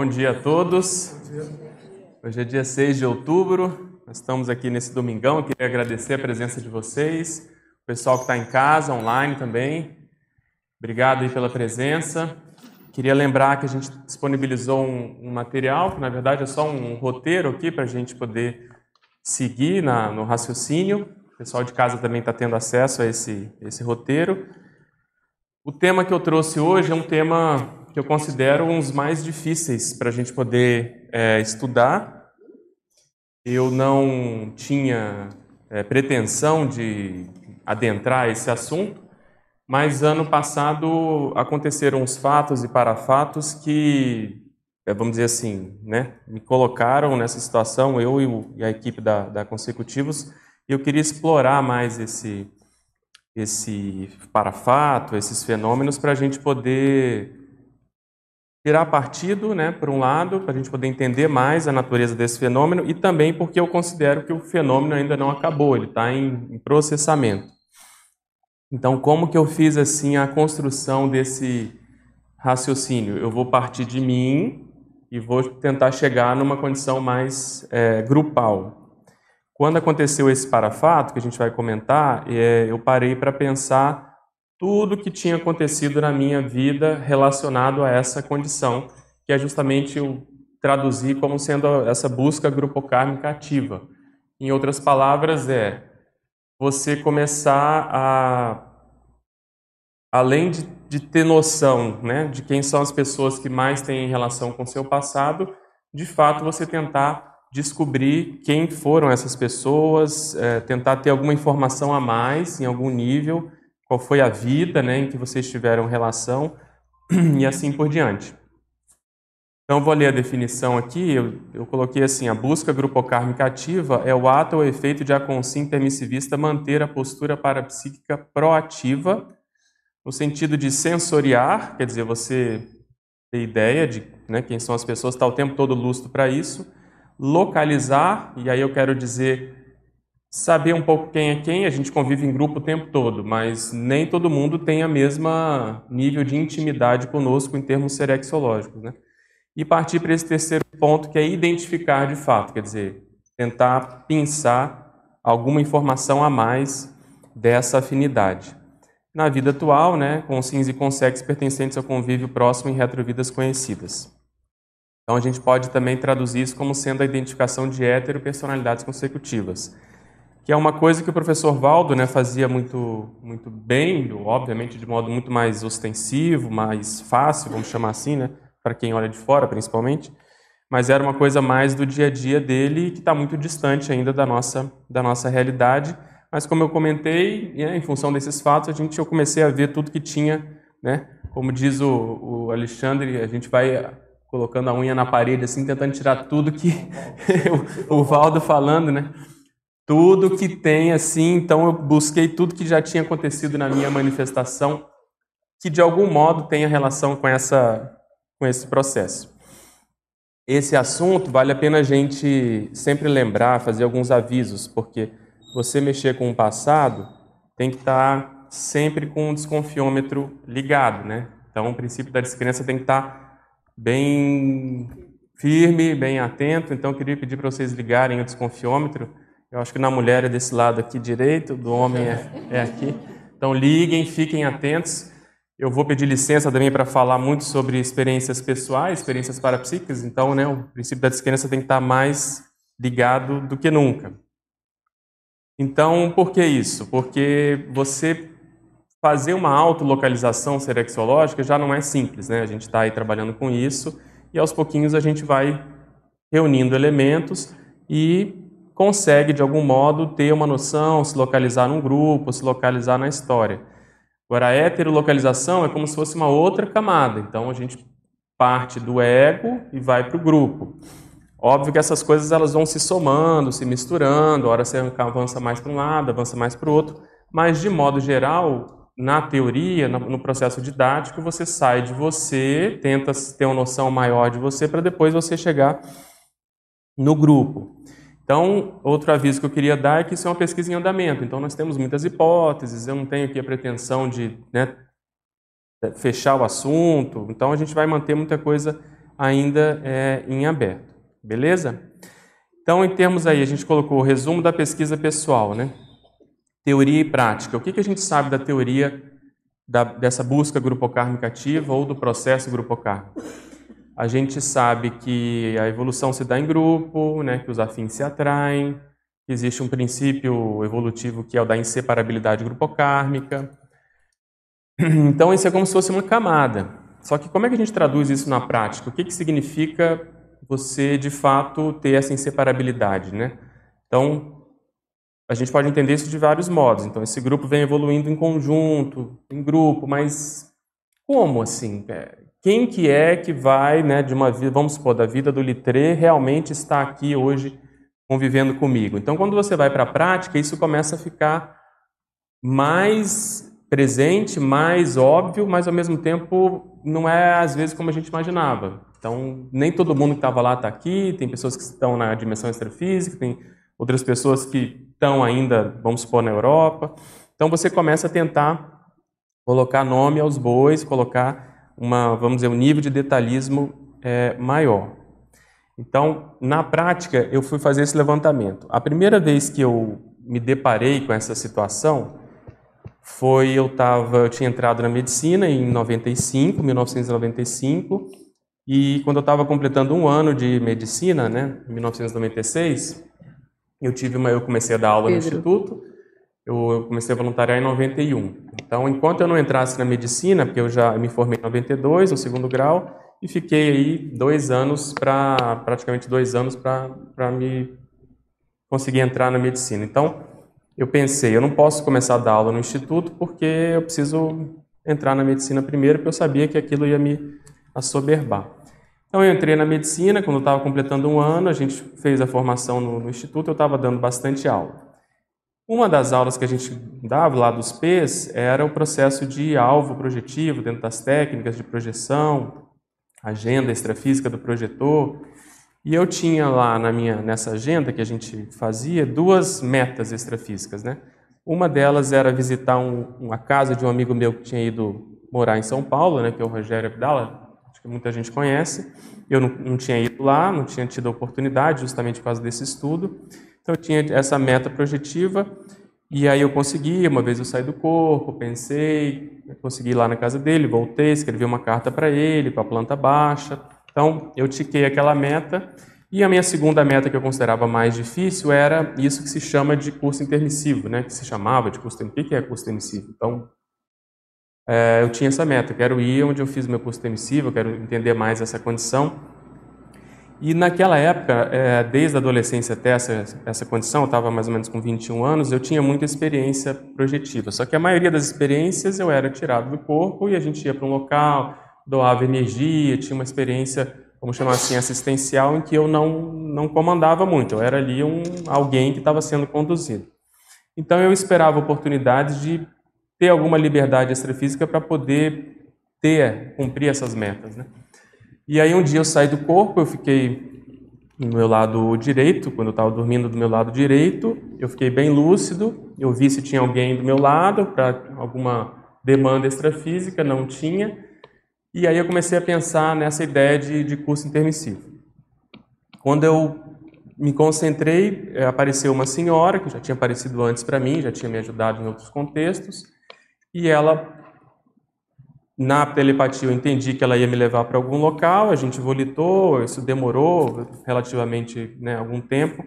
Bom dia a todos. Hoje é dia 6 de outubro. Nós estamos aqui nesse domingão. Eu queria agradecer a presença de vocês, o pessoal que está em casa, online também. Obrigado aí pela presença. Queria lembrar que a gente disponibilizou um, um material, que na verdade é só um roteiro aqui para a gente poder seguir na, no raciocínio. O pessoal de casa também está tendo acesso a esse, esse roteiro. O tema que eu trouxe hoje é um tema que eu considero dos mais difíceis para a gente poder é, estudar. Eu não tinha é, pretensão de adentrar esse assunto, mas ano passado aconteceram uns fatos e parafatos que, é, vamos dizer assim, né, me colocaram nessa situação, eu e, o, e a equipe da, da Consecutivos, e eu queria explorar mais esse, esse parafato, esses fenômenos, para a gente poder tirar partido, né, por um lado, para a gente poder entender mais a natureza desse fenômeno e também porque eu considero que o fenômeno ainda não acabou, ele está em, em, processamento. Então, como que eu fiz assim a construção desse raciocínio? Eu vou partir de mim e vou tentar chegar numa condição mais é, grupal. Quando aconteceu esse parafato que a gente vai comentar, é, eu parei para pensar tudo que tinha acontecido na minha vida relacionado a essa condição, que é justamente eu traduzir como sendo essa busca grupocármica ativa. Em outras palavras, é você começar a, além de, de ter noção né, de quem são as pessoas que mais têm relação com o seu passado, de fato você tentar descobrir quem foram essas pessoas, é, tentar ter alguma informação a mais em algum nível qual foi a vida né, em que vocês tiveram relação e assim por diante. Então, vou ler a definição aqui. Eu, eu coloquei assim: a busca grupocármica ativa é o ato ou efeito de a consim permissivista manter a postura parapsíquica proativa, no sentido de sensoriar, quer dizer, você ter ideia de né, quem são as pessoas, está o tempo todo lustro para isso, localizar, e aí eu quero dizer saber um pouco quem é quem, a gente convive em grupo o tempo todo, mas nem todo mundo tem a mesma nível de intimidade conosco em termos serexológicos, né? E partir para esse terceiro ponto, que é identificar de fato, quer dizer, tentar pensar alguma informação a mais dessa afinidade. Na vida atual, né, com sims e consex pertencentes ao convívio próximo em retrovidas conhecidas. Então a gente pode também traduzir isso como sendo a identificação de heteropersonalidades consecutivas que é uma coisa que o professor Valdo né, fazia muito, muito bem, obviamente de modo muito mais ostensivo, mais fácil, vamos chamar assim, né, para quem olha de fora principalmente, mas era uma coisa mais do dia a dia dele que está muito distante ainda da nossa, da nossa realidade. Mas como eu comentei, né, em função desses fatos, a gente, eu comecei a ver tudo que tinha, né, como diz o, o Alexandre, a gente vai colocando a unha na parede, assim, tentando tirar tudo que o, o Valdo falando, né? Tudo que tem assim, então eu busquei tudo que já tinha acontecido na minha manifestação que de algum modo tenha relação com essa com esse processo. Esse assunto vale a pena a gente sempre lembrar, fazer alguns avisos, porque você mexer com o passado tem que estar sempre com o desconfiômetro ligado, né? Então, o princípio da descrença tem que estar bem firme, bem atento. Então, eu queria pedir para vocês ligarem o desconfiômetro eu acho que na mulher é desse lado aqui direito, do homem é, é aqui. Então liguem, fiquem atentos. Eu vou pedir licença também para falar muito sobre experiências pessoais, experiências parapsíquicas. Então, né, o princípio da descrença tem que estar mais ligado do que nunca. Então, por que isso? Porque você fazer uma autolocalização serexológica já não é simples, né? A gente está aí trabalhando com isso e aos pouquinhos a gente vai reunindo elementos e consegue, de algum modo, ter uma noção, se localizar num grupo, se localizar na história. Agora, a heterolocalização é como se fosse uma outra camada. Então, a gente parte do ego e vai para o grupo. Óbvio que essas coisas elas vão se somando, se misturando, a hora você avança mais para um lado, avança mais para o outro, mas de modo geral, na teoria, no processo didático, você sai de você, tenta ter uma noção maior de você para depois você chegar no grupo. Então, outro aviso que eu queria dar é que isso é uma pesquisa em andamento. Então, nós temos muitas hipóteses, eu não tenho aqui a pretensão de né, fechar o assunto. Então, a gente vai manter muita coisa ainda é em aberto. Beleza? Então, em termos aí, a gente colocou o resumo da pesquisa pessoal, né? Teoria e prática. O que, que a gente sabe da teoria da, dessa busca grupocármica ativa ou do processo grupocármico? A gente sabe que a evolução se dá em grupo, né, que os afins se atraem, que existe um princípio evolutivo que é o da inseparabilidade grupocármica. Então, isso é como se fosse uma camada. Só que como é que a gente traduz isso na prática? O que, que significa você, de fato, ter essa inseparabilidade, né? Então, a gente pode entender isso de vários modos. Então, esse grupo vem evoluindo em conjunto, em grupo, mas como assim? É, quem que é que vai, né, de uma vida, vamos supor, da vida do litrê, realmente está aqui hoje convivendo comigo? Então, quando você vai para a prática, isso começa a ficar mais presente, mais óbvio, mas ao mesmo tempo não é às vezes como a gente imaginava. Então, nem todo mundo que estava lá está aqui, tem pessoas que estão na dimensão extrafísica, tem outras pessoas que estão ainda, vamos supor, na Europa. Então você começa a tentar colocar nome aos bois, colocar uma, vamos dizer, um nível de detalhismo é, maior. Então, na prática, eu fui fazer esse levantamento. A primeira vez que eu me deparei com essa situação foi eu tava, eu tinha entrado na medicina em 95, 1995, e quando eu estava completando um ano de medicina, né, em 1996, eu tive uma, eu comecei a dar aula Pedro. no instituto. Eu comecei a voluntariar em 91. Então, enquanto eu não entrasse na medicina, porque eu já me formei em 92, no segundo grau, e fiquei aí dois anos para praticamente dois anos para me conseguir entrar na medicina. Então, eu pensei, eu não posso começar a dar aula no instituto porque eu preciso entrar na medicina primeiro, porque eu sabia que aquilo ia me assoberbar. Então eu entrei na medicina, quando eu estava completando um ano, a gente fez a formação no, no instituto, eu estava dando bastante aula. Uma das aulas que a gente dava lá dos P's era o processo de alvo projetivo, dentro das técnicas de projeção, agenda extrafísica do projetor. E eu tinha lá na minha, nessa agenda que a gente fazia duas metas extrafísicas. Né? Uma delas era visitar um, uma casa de um amigo meu que tinha ido morar em São Paulo, né, que é o Rogério Abdala, acho que muita gente conhece. Eu não, não tinha ido lá, não tinha tido a oportunidade, justamente por causa desse estudo. Então, eu tinha essa meta projetiva, e aí eu consegui. Uma vez eu saí do corpo, pensei, consegui ir lá na casa dele, voltei, escrevi uma carta para ele, para a planta baixa. Então, eu tiquei aquela meta. E a minha segunda meta, que eu considerava mais difícil, era isso que se chama de curso intermissivo, né? que se chamava de curso intermissivo. O que é curso intermissivo? Então, é, eu tinha essa meta, eu quero ir onde eu fiz meu curso emissivo, eu quero entender mais essa condição. E naquela época, é, desde a adolescência até essa, essa condição, eu estava mais ou menos com 21 anos, eu tinha muita experiência projetiva. Só que a maioria das experiências eu era tirado do corpo e a gente ia para um local, doava energia, tinha uma experiência, vamos chamar assim, assistencial, em que eu não, não comandava muito, eu era ali um, alguém que estava sendo conduzido. Então eu esperava oportunidades de ter alguma liberdade extrafísica para poder ter, cumprir essas metas. Né? E aí um dia eu saí do corpo, eu fiquei no meu lado direito, quando eu estava dormindo do meu lado direito, eu fiquei bem lúcido, eu vi se tinha alguém do meu lado para alguma demanda extrafísica, não tinha. E aí eu comecei a pensar nessa ideia de, de curso intermissivo. Quando eu me concentrei, eh, apareceu uma senhora que já tinha aparecido antes para mim, já tinha me ajudado em outros contextos, e ela, na telepatia, eu entendi que ela ia me levar para algum local, a gente volitou, isso demorou relativamente né, algum tempo.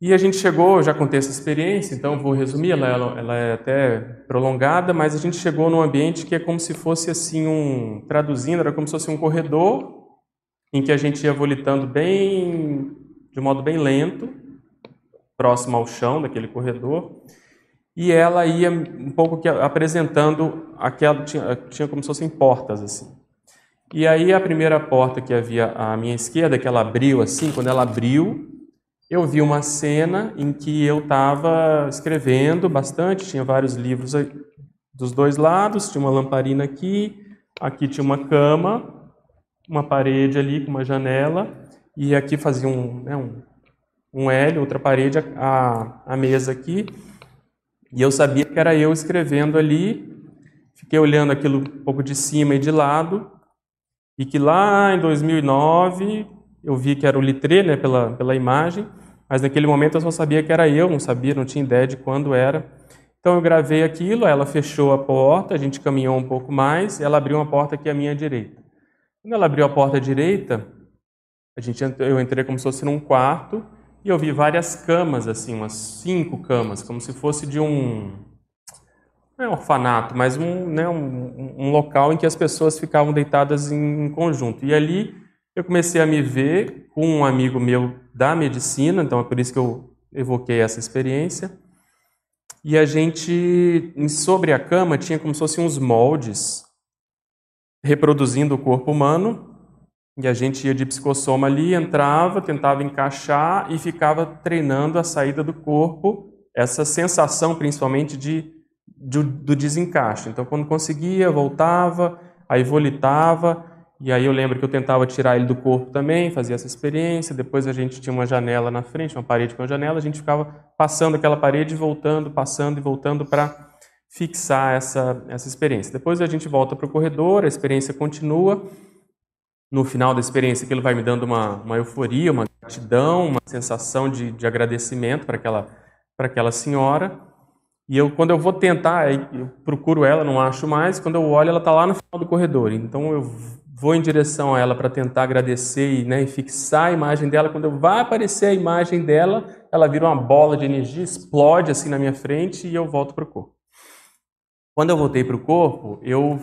E a gente chegou, já contei essa experiência, então vou resumir, ela, ela, é até prolongada, mas a gente chegou num ambiente que é como se fosse assim um, traduzindo, era como se fosse um corredor em que a gente ia volitando bem, de modo bem lento, próximo ao chão daquele corredor e ela ia um pouco que apresentando aquela tinha, tinha como se fossem portas assim. E aí a primeira porta que havia à minha esquerda, que ela abriu assim, quando ela abriu, eu vi uma cena em que eu estava escrevendo bastante, tinha vários livros dos dois lados, tinha uma lamparina aqui, aqui tinha uma cama, uma parede ali com uma janela, e aqui fazia um, né, um, um L, outra parede, a, a mesa aqui, e eu sabia que era eu escrevendo ali, fiquei olhando aquilo um pouco de cima e de lado, e que lá em 2009 eu vi que era o Litré, né, pela, pela imagem, mas naquele momento eu só sabia que era eu, não sabia, não tinha ideia de quando era. Então eu gravei aquilo, ela fechou a porta, a gente caminhou um pouco mais, ela abriu uma porta aqui à minha direita. Quando ela abriu a porta direita, a gente, eu entrei como se fosse num quarto e eu vi várias camas, assim, umas cinco camas, como se fosse de um não é um orfanato, mas um, né, um, um, local em que as pessoas ficavam deitadas em, em conjunto. E ali eu comecei a me ver com um amigo meu da medicina, então é por isso que eu evoquei essa experiência. E a gente, sobre a cama, tinha como se fossem uns moldes reproduzindo o corpo humano. E a gente ia de psicossoma ali, entrava, tentava encaixar e ficava treinando a saída do corpo, essa sensação principalmente de do, do desencaixe. Então, quando conseguia, voltava, aí volitava, e aí eu lembro que eu tentava tirar ele do corpo também, fazia essa experiência. Depois a gente tinha uma janela na frente, uma parede com uma janela, a gente ficava passando aquela parede, voltando, passando e voltando para fixar essa, essa experiência. Depois a gente volta para o corredor, a experiência continua. No final da experiência, aquilo vai me dando uma, uma euforia, uma gratidão, uma sensação de, de agradecimento para aquela, para aquela senhora. E eu, quando eu vou tentar, eu procuro ela, não acho mais. Quando eu olho, ela está lá no final do corredor. Então eu vou em direção a ela para tentar agradecer e, né, e, fixar a imagem dela. Quando eu vai aparecer a imagem dela, ela vira uma bola de energia, explode assim na minha frente e eu volto para o corpo. Quando eu voltei para o corpo, eu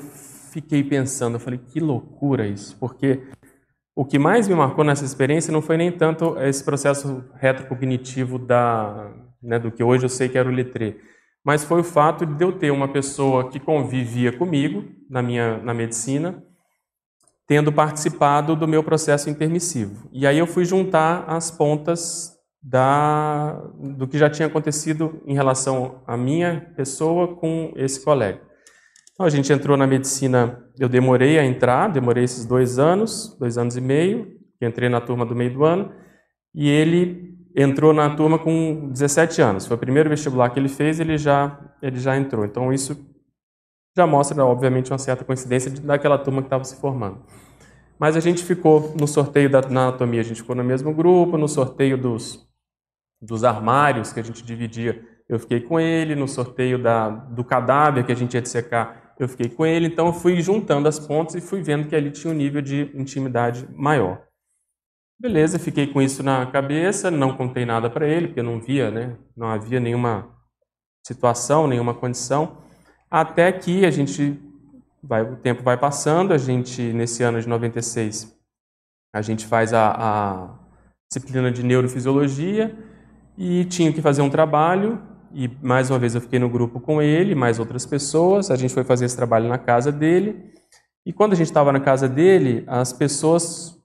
fiquei pensando, eu falei, que loucura isso, porque o que mais me marcou nessa experiência não foi nem tanto esse processo retrocognitivo da, né, do que hoje eu sei que era o letrê, mas foi o fato de eu ter uma pessoa que convivia comigo na minha na medicina, tendo participado do meu processo intermissivo. E aí eu fui juntar as pontas da, do que já tinha acontecido em relação à minha pessoa com esse colega. Então a gente entrou na medicina, eu demorei a entrar, demorei esses dois anos, dois anos e meio, entrei na turma do meio do ano, e ele entrou na turma com 17 anos. Foi o primeiro vestibular que ele fez, ele já ele já entrou. Então isso já mostra, obviamente, uma certa coincidência daquela turma que estava se formando. Mas a gente ficou no sorteio da anatomia, a gente ficou no mesmo grupo, no sorteio dos, dos armários que a gente dividia, eu fiquei com ele, no sorteio da, do cadáver que a gente ia dissecar, eu fiquei com ele. Então eu fui juntando as pontas e fui vendo que ali tinha um nível de intimidade maior. Beleza, fiquei com isso na cabeça, não contei nada para ele, porque não via, né? Não havia nenhuma situação, nenhuma condição. Até que a gente vai, o tempo vai passando, a gente nesse ano de 96 a gente faz a, a disciplina de neurofisiologia e tinha que fazer um trabalho e mais uma vez eu fiquei no grupo com ele, mais outras pessoas. A gente foi fazer esse trabalho na casa dele. E quando a gente estava na casa dele, as pessoas,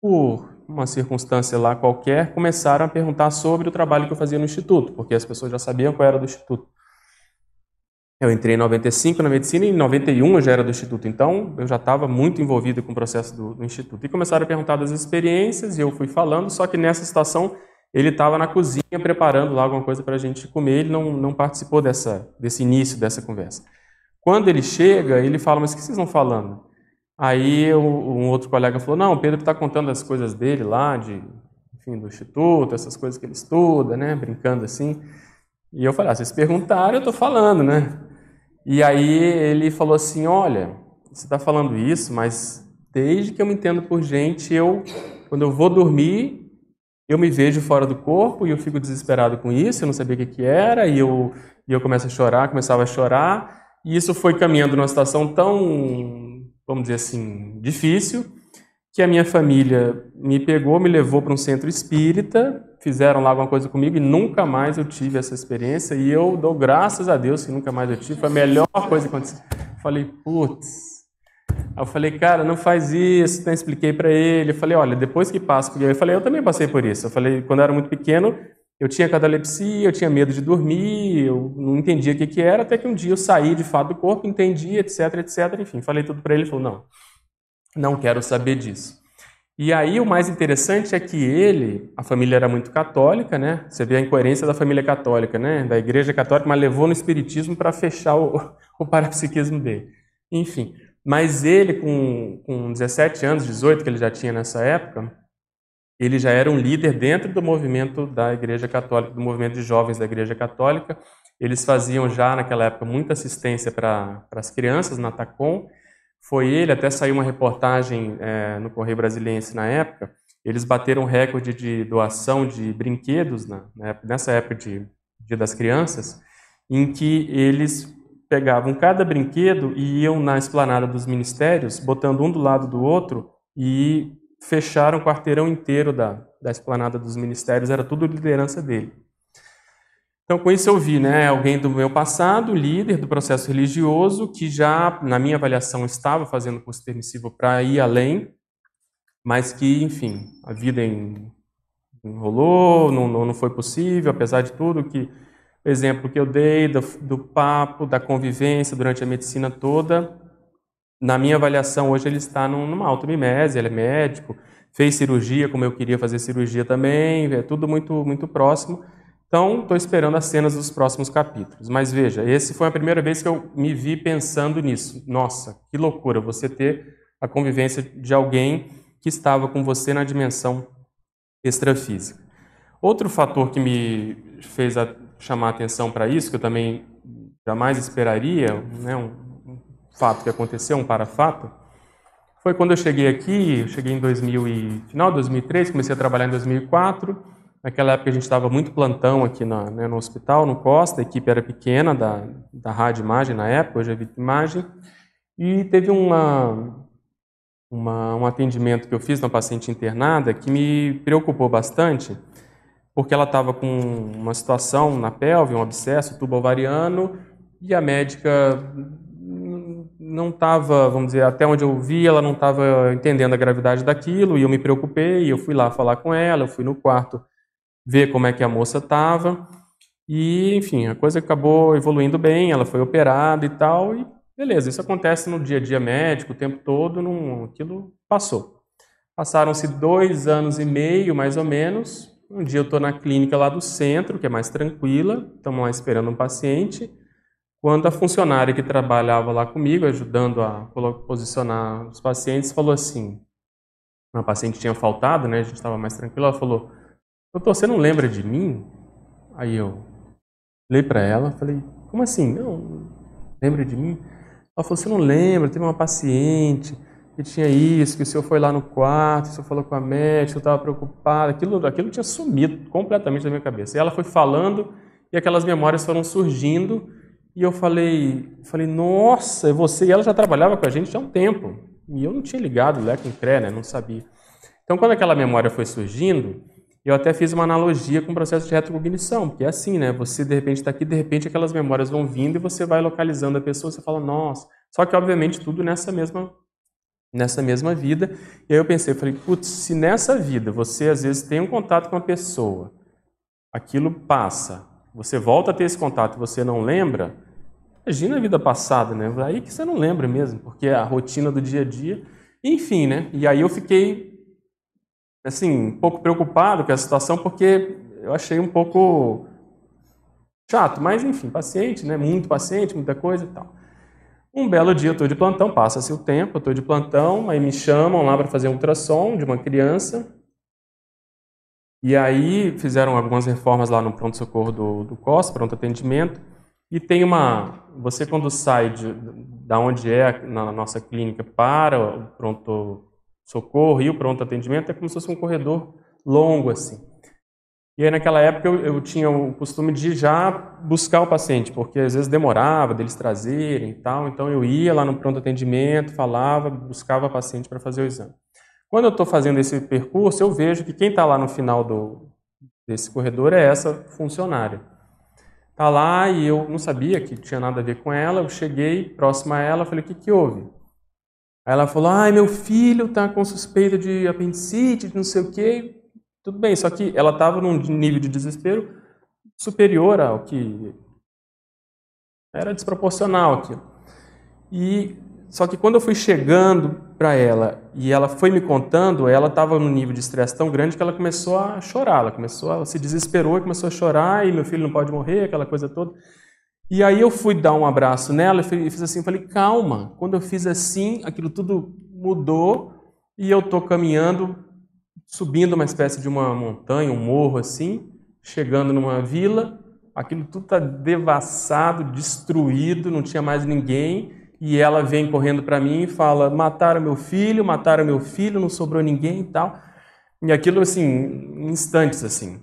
por uma circunstância lá qualquer, começaram a perguntar sobre o trabalho que eu fazia no Instituto, porque as pessoas já sabiam qual era do Instituto. Eu entrei em 95 na medicina e em 91 eu já era do Instituto, então eu já estava muito envolvido com o processo do, do, Instituto. E começaram a perguntar das experiências e eu fui falando, só que nessa situação ele estava na cozinha preparando lá alguma coisa para a gente comer, ele não, não participou dessa, desse início dessa conversa. Quando ele chega, ele fala, mas o que vocês estão falando? Aí um outro colega falou: Não, o Pedro está contando as coisas dele lá, de, enfim, do instituto, essas coisas que ele estuda, né? Brincando assim. E eu falei: ah, Vocês perguntaram, eu estou falando, né? E aí ele falou assim: Olha, você está falando isso, mas desde que eu me entendo por gente, eu, quando eu vou dormir, eu me vejo fora do corpo e eu fico desesperado com isso, eu não sabia o que, que era, e eu, e eu começo a chorar, começava a chorar, e isso foi caminhando numa situação tão vamos dizer assim, difícil, que a minha família me pegou, me levou para um centro espírita, fizeram lá alguma coisa comigo e nunca mais eu tive essa experiência e eu dou graças a Deus que nunca mais eu tive, foi a melhor coisa que aconteceu. Falei, putz. Aí eu falei, cara, não faz isso, então expliquei para ele. Eu falei, olha, depois que passa, porque eu falei, eu também passei por isso. Eu falei, quando eu era muito pequeno, eu tinha catalepsia, eu tinha medo de dormir, eu não entendia o que, que era, até que um dia eu saí de fato do corpo, entendi, etc, etc. Enfim, falei tudo para ele, ele falou: não, não quero saber disso. E aí o mais interessante é que ele, a família era muito católica, né? Você vê a incoerência da família católica, né? Da igreja católica, mas levou no espiritismo para fechar o, o parapsiquismo dele. Enfim, Mas ele, com, com 17 anos, 18 que ele já tinha nessa época, ele já era um líder dentro do movimento da Igreja Católica, do movimento de jovens da Igreja Católica. Eles faziam já naquela época muita assistência para as crianças na TACOM. Foi ele, até saiu uma reportagem é, no Correio Brasiliense na época. Eles bateram recorde de doação de brinquedos na, nessa época de Dia das Crianças, em que eles pegavam cada brinquedo e iam na esplanada dos ministérios, botando um do lado do outro e fecharam o quarteirão inteiro da, da esplanada dos ministérios, era tudo liderança dele. Então, com isso eu vi né, alguém do meu passado, líder do processo religioso, que já, na minha avaliação, estava fazendo curso permissivo para ir além, mas que, enfim, a vida enrolou, não, não foi possível, apesar de tudo que exemplo que eu dei do, do papo, da convivência durante a medicina toda, na minha avaliação, hoje ele está numa automimese, ele é médico, fez cirurgia como eu queria fazer cirurgia também, é tudo muito, muito próximo. Então, estou esperando as cenas dos próximos capítulos. Mas veja, esse foi a primeira vez que eu me vi pensando nisso. Nossa, que loucura você ter a convivência de alguém que estava com você na dimensão extrafísica. Outro fator que me fez a chamar atenção para isso, que eu também jamais esperaria, né, um, fato que aconteceu, um parafato, foi quando eu cheguei aqui, eu cheguei em 2000 e, final de 2003, comecei a trabalhar em 2004. Naquela época a gente estava muito plantão aqui na, né, no hospital, no Costa, a equipe era pequena da, da Rádio Imagem na época, hoje é Vita Imagem, e teve uma, uma, um atendimento que eu fiz na paciente internada que me preocupou bastante, porque ela estava com uma situação na pelve, um abscesso, tubo ovariano, e a médica não estava, vamos dizer, até onde eu vi, ela não estava entendendo a gravidade daquilo, e eu me preocupei, eu fui lá falar com ela, eu fui no quarto ver como é que a moça estava, e, enfim, a coisa acabou evoluindo bem, ela foi operada e tal, e beleza, isso acontece no dia a dia médico, o tempo todo, não, aquilo passou. Passaram-se dois anos e meio, mais ou menos, um dia eu estou na clínica lá do centro, que é mais tranquila, estamos lá esperando um paciente, quando a funcionária que trabalhava lá comigo, ajudando a posicionar os pacientes, falou assim: uma paciente tinha faltado, né? A gente estava mais tranquilo. Ela falou: Doutor, você não lembra de mim? Aí eu olhei para ela, falei: Como assim? Não, lembra de mim? Ela falou: Você não lembra? Teve uma paciente que tinha isso, que o senhor foi lá no quarto, o senhor falou com a médica, eu estava preocupado. Aquilo, aquilo tinha sumido completamente da minha cabeça. E ela foi falando e aquelas memórias foram surgindo. E eu falei, falei, nossa, é você e ela já trabalhava com a gente há um tempo. E eu não tinha ligado Lé com Cré, né? Não sabia. Então, quando aquela memória foi surgindo, eu até fiz uma analogia com o processo de retrocognição, porque é assim, né? Você de repente está aqui, de repente aquelas memórias vão vindo e você vai localizando a pessoa, você fala, nossa. Só que, obviamente, tudo nessa mesma nessa mesma vida. E aí eu pensei, falei, putz, se nessa vida você às vezes tem um contato com uma pessoa, aquilo passa, você volta a ter esse contato e você não lembra, imagina a vida passada, né? Aí que você não lembra mesmo, porque é a rotina do dia a dia. Enfim, né? E aí eu fiquei, assim, um pouco preocupado com a situação, porque eu achei um pouco chato, mas enfim, paciente, né? Muito paciente, muita coisa e tal. Um belo dia eu estou de plantão, passa-se o tempo, eu estou de plantão, aí me chamam lá para fazer um ultrassom de uma criança, e aí fizeram algumas reformas lá no pronto-socorro do, do COS, pronto atendimento, e tem uma... Você quando sai de, da onde é na nossa clínica para o pronto-socorro e o pronto atendimento, é como se fosse um corredor longo assim. E aí naquela época eu, eu, tinha o costume de já buscar o paciente, porque às vezes demorava deles trazerem e tal, então eu ia lá no pronto atendimento, falava, buscava o paciente para fazer o exame. Quando eu estou fazendo esse percurso, eu vejo que quem está lá no final do, desse corredor é essa funcionária. Está lá e eu não sabia que tinha nada a ver com ela. Eu cheguei próximo a ela, falei: o que, que houve? Aí ela falou: ai, meu filho está com suspeita de apendicite, de não sei o quê. Tudo bem, só que ela estava num nível de desespero superior ao que era desproporcional aquilo. E só que quando eu fui chegando para ela e ela foi me contando, ela estava num nível de estresse tão grande que ela começou a chorar, ela começou, ela se desesperou e começou a chorar e meu filho não pode morrer, aquela coisa toda. E aí eu fui dar um abraço nela e fiz assim, falei, calma. Quando eu fiz assim, aquilo tudo mudou e eu tô caminhando, subindo uma espécie de uma montanha, um morro assim, chegando numa vila, aquilo tudo tá devassado, destruído, não tinha mais ninguém. E ela vem correndo para mim e fala: mataram meu filho, mataram meu filho, não sobrou ninguém e tal. E aquilo assim, em instantes assim.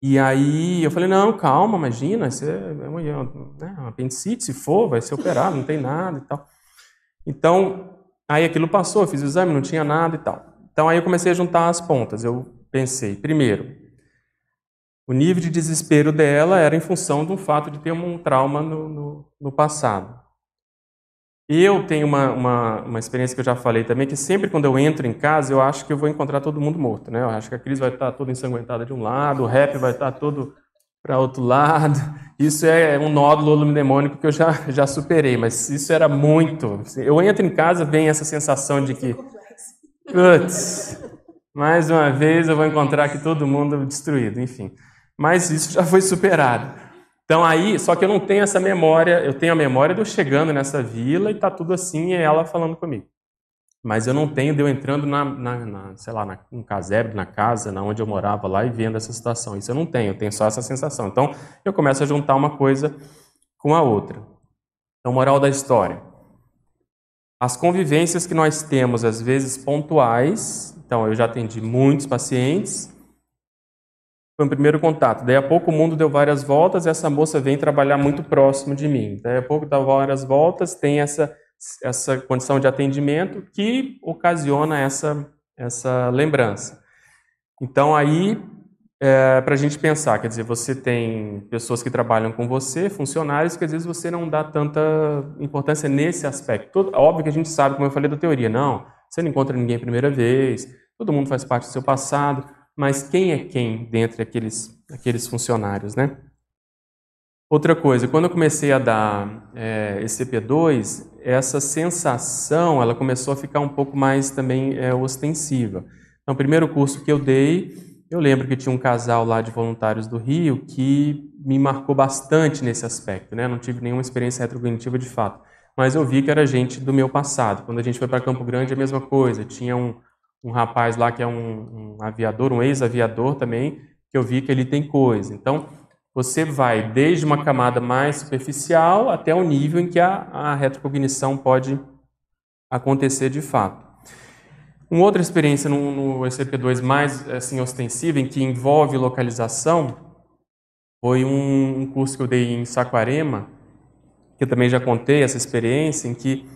E aí eu falei, não, calma, imagina, isso é uma, né, uma apendicite, se for, vai ser operado, não tem nada e tal. Então, aí aquilo passou, fiz o exame, não tinha nada e tal. Então aí eu comecei a juntar as pontas. Eu pensei, primeiro, o nível de desespero dela era em função do fato de ter um trauma no, no, no passado. Eu tenho uma, uma, uma, experiência que eu já falei também, que sempre quando eu entro em casa, eu acho que eu vou encontrar todo mundo morto, né? Eu acho que a Cris vai estar toda ensanguentada de um lado, o rap vai estar todo para outro lado. Isso é um nódulo lumidemônico que eu já, já superei, mas isso era muito. Eu entro em casa, vem essa sensação de que, putz, mais uma vez eu vou encontrar aqui todo mundo destruído, enfim. Mas isso já foi superado. Então aí, só que eu não tenho essa memória, eu tenho a memória de eu chegando nessa vila e tá tudo assim e ela falando comigo. Mas eu não tenho de eu entrando na, na, na sei lá, na, um casebre, na casa, na onde eu morava lá e vendo essa situação. Isso eu não tenho, eu tenho só essa sensação. Então eu começo a juntar uma coisa com a outra. Então, moral da história. As convivências que nós temos, às vezes pontuais, então eu já atendi muitos pacientes, foi o primeiro contato. Daí a pouco o mundo deu várias voltas e essa moça vem trabalhar muito próximo de mim. Daí a pouco dá várias voltas, tem essa, essa condição de atendimento que ocasiona essa, essa lembrança. Então aí, é, para a gente pensar, quer dizer, você tem pessoas que trabalham com você, funcionários, que às vezes você não dá tanta importância nesse aspecto. Todo, óbvio que a gente sabe, como eu falei da teoria, não, você não encontra ninguém a primeira vez, todo mundo faz parte do seu passado, mas quem é quem dentre aqueles, aqueles funcionários, né? Outra coisa, quando eu comecei a dar é, ECP2, essa sensação ela começou a ficar um pouco mais também é, ostensiva. Então, o primeiro curso que eu dei, eu lembro que tinha um casal lá de voluntários do Rio que me marcou bastante nesse aspecto. Né? Não tive nenhuma experiência retrocognitiva de fato, mas eu vi que era gente do meu passado. Quando a gente foi para Campo Grande, a mesma coisa. Tinha um, um rapaz lá que é um, um aviador, um ex-aviador também, que eu vi que ele tem coisa. Então, você vai desde uma camada mais superficial até o nível em que a, a retrocognição pode acontecer de fato. Uma outra experiência no, no ECP2 mais assim, ostensiva, em que envolve localização, foi um, um curso que eu dei em Saquarema, que eu também já contei essa experiência, em que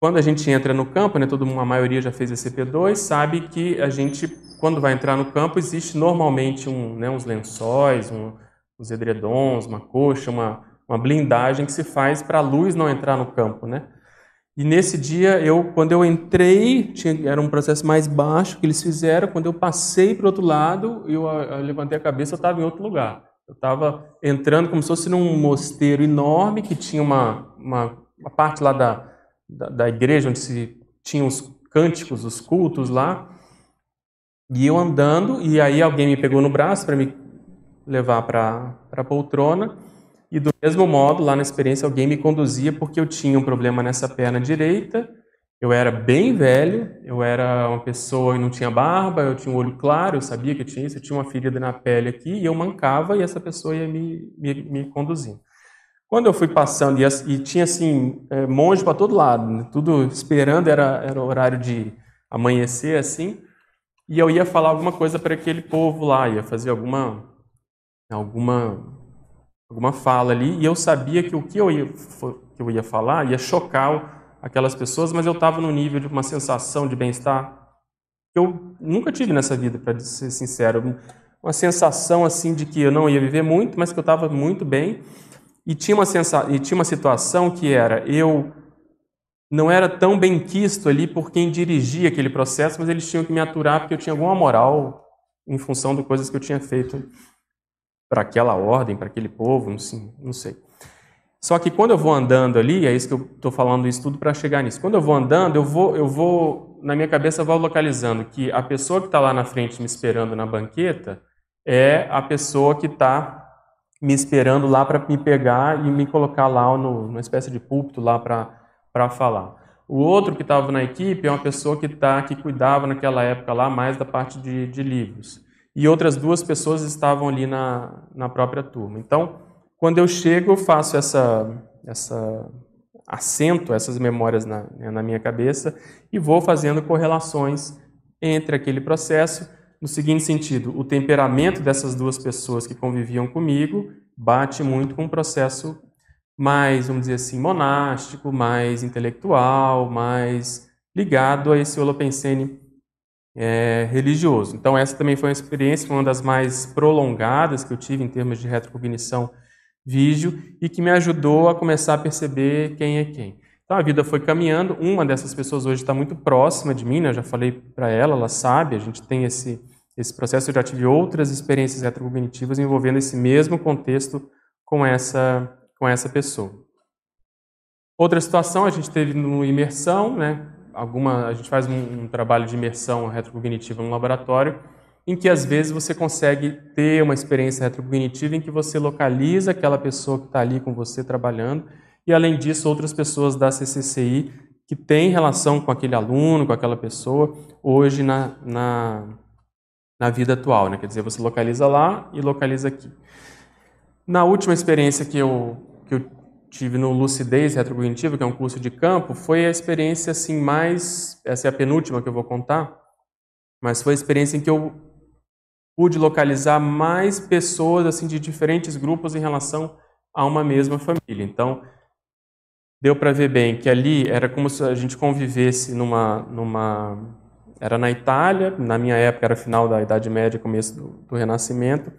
quando a gente entra no campo, né, todo mundo, a maioria já fez ECP2, sabe que a gente, quando vai entrar no campo, existe normalmente um, né, uns lençóis, um, uns edredons, uma coxa, uma, uma blindagem que se faz para a luz não entrar no campo, né? E nesse dia, eu, quando eu entrei, tinha, era um processo mais baixo que eles fizeram. Quando eu passei para o outro lado, eu, eu levantei a cabeça, eu estava em outro lugar. Eu estava entrando como se fosse num mosteiro enorme que tinha uma, uma, uma parte lá da, da, da igreja onde se tinham os cânticos, os cultos lá. E eu andando, e aí alguém me pegou no braço para me levar para a poltrona. E do mesmo modo, lá na experiência, alguém me conduzia porque eu tinha um problema nessa perna direita. Eu era bem velho, eu era uma pessoa que não tinha barba, eu tinha um olho claro, eu sabia que eu tinha isso, eu tinha uma ferida na pele aqui, e eu mancava e essa pessoa ia me, me, me conduzindo. Quando eu fui passando e, e tinha assim é, monge para todo lado, né? tudo esperando era era o horário de amanhecer assim, e eu ia falar alguma coisa para aquele povo lá, ia fazer alguma alguma alguma fala ali, e eu sabia que o que eu ia que eu ia falar ia chocar aquelas pessoas, mas eu estava no nível de uma sensação de bem-estar que eu nunca tive nessa vida, para ser sincero, uma sensação assim de que eu não ia viver muito, mas que eu estava muito bem. E tinha uma, sensa... e tinha uma situação que era, eu não era tão bem quisto ali por quem dirigia aquele processo, mas eles tinham que me aturar porque eu tinha alguma moral em função de coisas que eu tinha feito para aquela ordem, para aquele povo, não sei, não sei. Só que quando eu vou andando ali, é isso que eu estou falando isso tudo para chegar nisso. Quando eu vou andando, eu vou, eu vou na minha cabeça vou localizando que a pessoa que está lá na frente me esperando na banqueta é a pessoa que está me esperando lá para me pegar e me colocar lá no, numa espécie de púlpito lá para falar. O outro que estava na equipe é uma pessoa que, tá, que cuidava naquela época lá mais da parte de, de livros. E outras duas pessoas estavam ali na, na própria turma. Então, quando eu chego, eu faço essa, essa assento essas memórias na, né, na minha cabeça e vou fazendo correlações entre aquele processo no seguinte sentido: o temperamento dessas duas pessoas que conviviam comigo bate muito com um processo mais, vamos dizer assim, monástico, mais intelectual, mais ligado a esse Holopensene é, religioso. Então, essa também foi uma experiência, uma das mais prolongadas que eu tive em termos de retrocognição vídeo e que me ajudou a começar a perceber quem é quem. Então, a vida foi caminhando. Uma dessas pessoas hoje está muito próxima de mim, né? eu já falei para ela, ela sabe, a gente tem esse, esse processo. Eu já tive outras experiências retrocognitivas envolvendo esse mesmo contexto com essa com essa pessoa. Outra situação a gente teve no imersão, né? Alguma, a gente faz um, um trabalho de imersão retrocognitiva no laboratório, em que às vezes você consegue ter uma experiência retrocognitiva em que você localiza aquela pessoa que está ali com você trabalhando e além disso outras pessoas da CCCI que têm relação com aquele aluno, com aquela pessoa hoje na, na, na vida atual, né? Quer dizer, você localiza lá e localiza aqui. Na última experiência que eu que eu tive no Lucidez Retrocognitiva, que é um curso de campo, foi a experiência assim mais, essa é a penúltima que eu vou contar, mas foi a experiência em que eu pude localizar mais pessoas assim de diferentes grupos em relação a uma mesma família. Então, deu para ver bem que ali era como se a gente convivesse numa numa era na Itália, na minha época era final da Idade Média, começo do, do Renascimento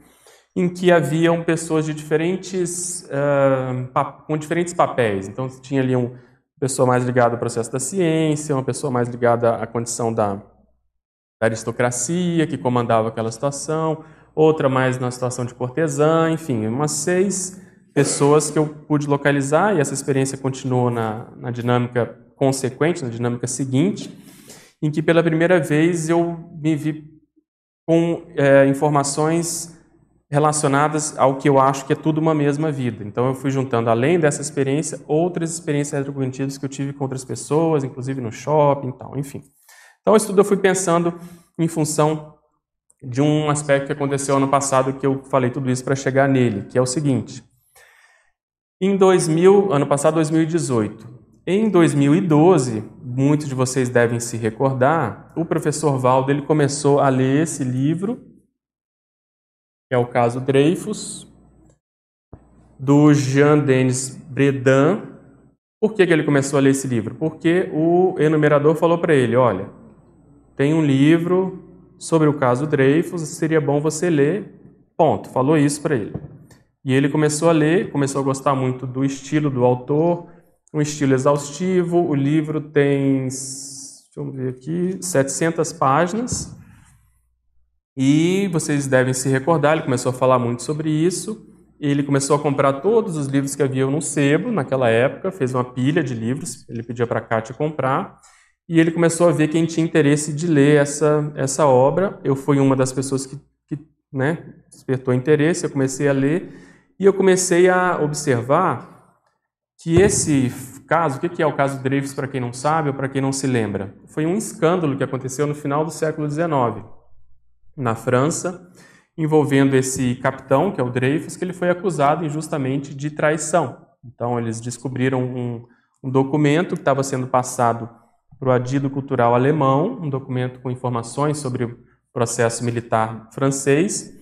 em que haviam pessoas de diferentes, uh, com diferentes papéis. Então, tinha ali uma pessoa mais ligada ao processo da ciência, uma pessoa mais ligada à condição da, da aristocracia, que comandava aquela situação, outra mais na situação de cortesã, enfim, umas seis pessoas que eu pude localizar, e essa experiência continuou na, na dinâmica consequente, na dinâmica seguinte, em que pela primeira vez eu me vi com é, informações relacionadas ao que eu acho que é tudo uma mesma vida. Então eu fui juntando, além dessa experiência, outras experiências retrocognitivas que eu tive com outras pessoas, inclusive no shopping e tal, enfim. Então, isso tudo eu fui pensando em função de um aspecto que aconteceu ano passado que eu falei tudo isso para chegar nele, que é o seguinte. Em 2000, ano passado, 2018, em 2012, muitos de vocês devem se recordar, o professor Valdo ele começou a ler esse livro que é o caso Dreyfus, do Jean-Denis Bredan. Por que, que ele começou a ler esse livro? Porque o enumerador falou para ele: olha, tem um livro sobre o caso Dreyfus, seria bom você ler. Ponto. Falou isso para ele. E ele começou a ler, começou a gostar muito do estilo do autor, um estilo exaustivo. O livro tem, deixa eu ver aqui, 700 páginas. E vocês devem se recordar, ele começou a falar muito sobre isso. Ele começou a comprar todos os livros que haviam no sebo naquela época, fez uma pilha de livros, ele pedia para a Kátia comprar. E ele começou a ver quem tinha interesse de ler essa, essa obra. Eu fui uma das pessoas que, que né, despertou interesse, eu comecei a ler. E eu comecei a observar que esse caso, o que é o caso Dreyfus para quem não sabe ou para quem não se lembra? Foi um escândalo que aconteceu no final do século XIX na França, envolvendo esse capitão, que é o Dreyfus, que ele foi acusado injustamente de traição. Então, eles descobriram um, um documento que estava sendo passado para o adido cultural alemão, um documento com informações sobre o processo militar francês,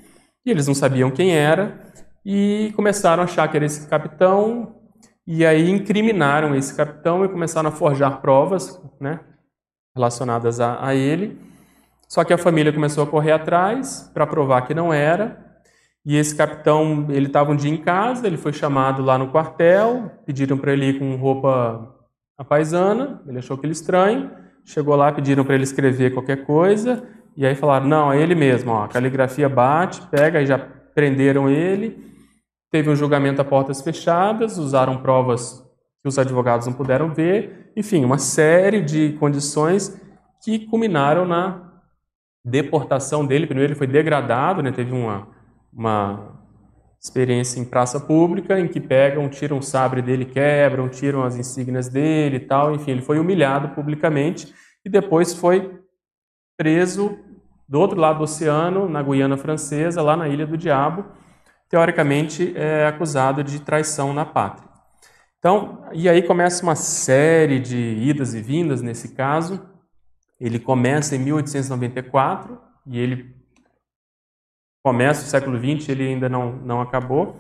e eles não sabiam quem era, e começaram a achar que era esse capitão, e aí incriminaram esse capitão e começaram a forjar provas né, relacionadas a, a ele, só que a família começou a correr atrás para provar que não era. E esse capitão, ele estava um dia em casa, ele foi chamado lá no quartel, pediram para ele ir com roupa apaisana, ele achou aquilo estranho, chegou lá, pediram para ele escrever qualquer coisa, e aí falaram, não, é ele mesmo, ó, a caligrafia bate, pega, aí já prenderam ele, teve um julgamento a portas fechadas, usaram provas que os advogados não puderam ver, enfim, uma série de condições que culminaram na deportação dele. Primeiro ele foi degradado, né? teve uma, uma experiência em praça pública, em que pegam, tiram o sabre dele, quebram, tiram as insígnias dele e tal. Enfim, ele foi humilhado publicamente e depois foi preso do outro lado do oceano, na Guiana Francesa, lá na Ilha do Diabo, teoricamente é acusado de traição na pátria. Então, e aí começa uma série de idas e vindas nesse caso. Ele começa em 1894 e ele começa o século XX, ele ainda não, não acabou.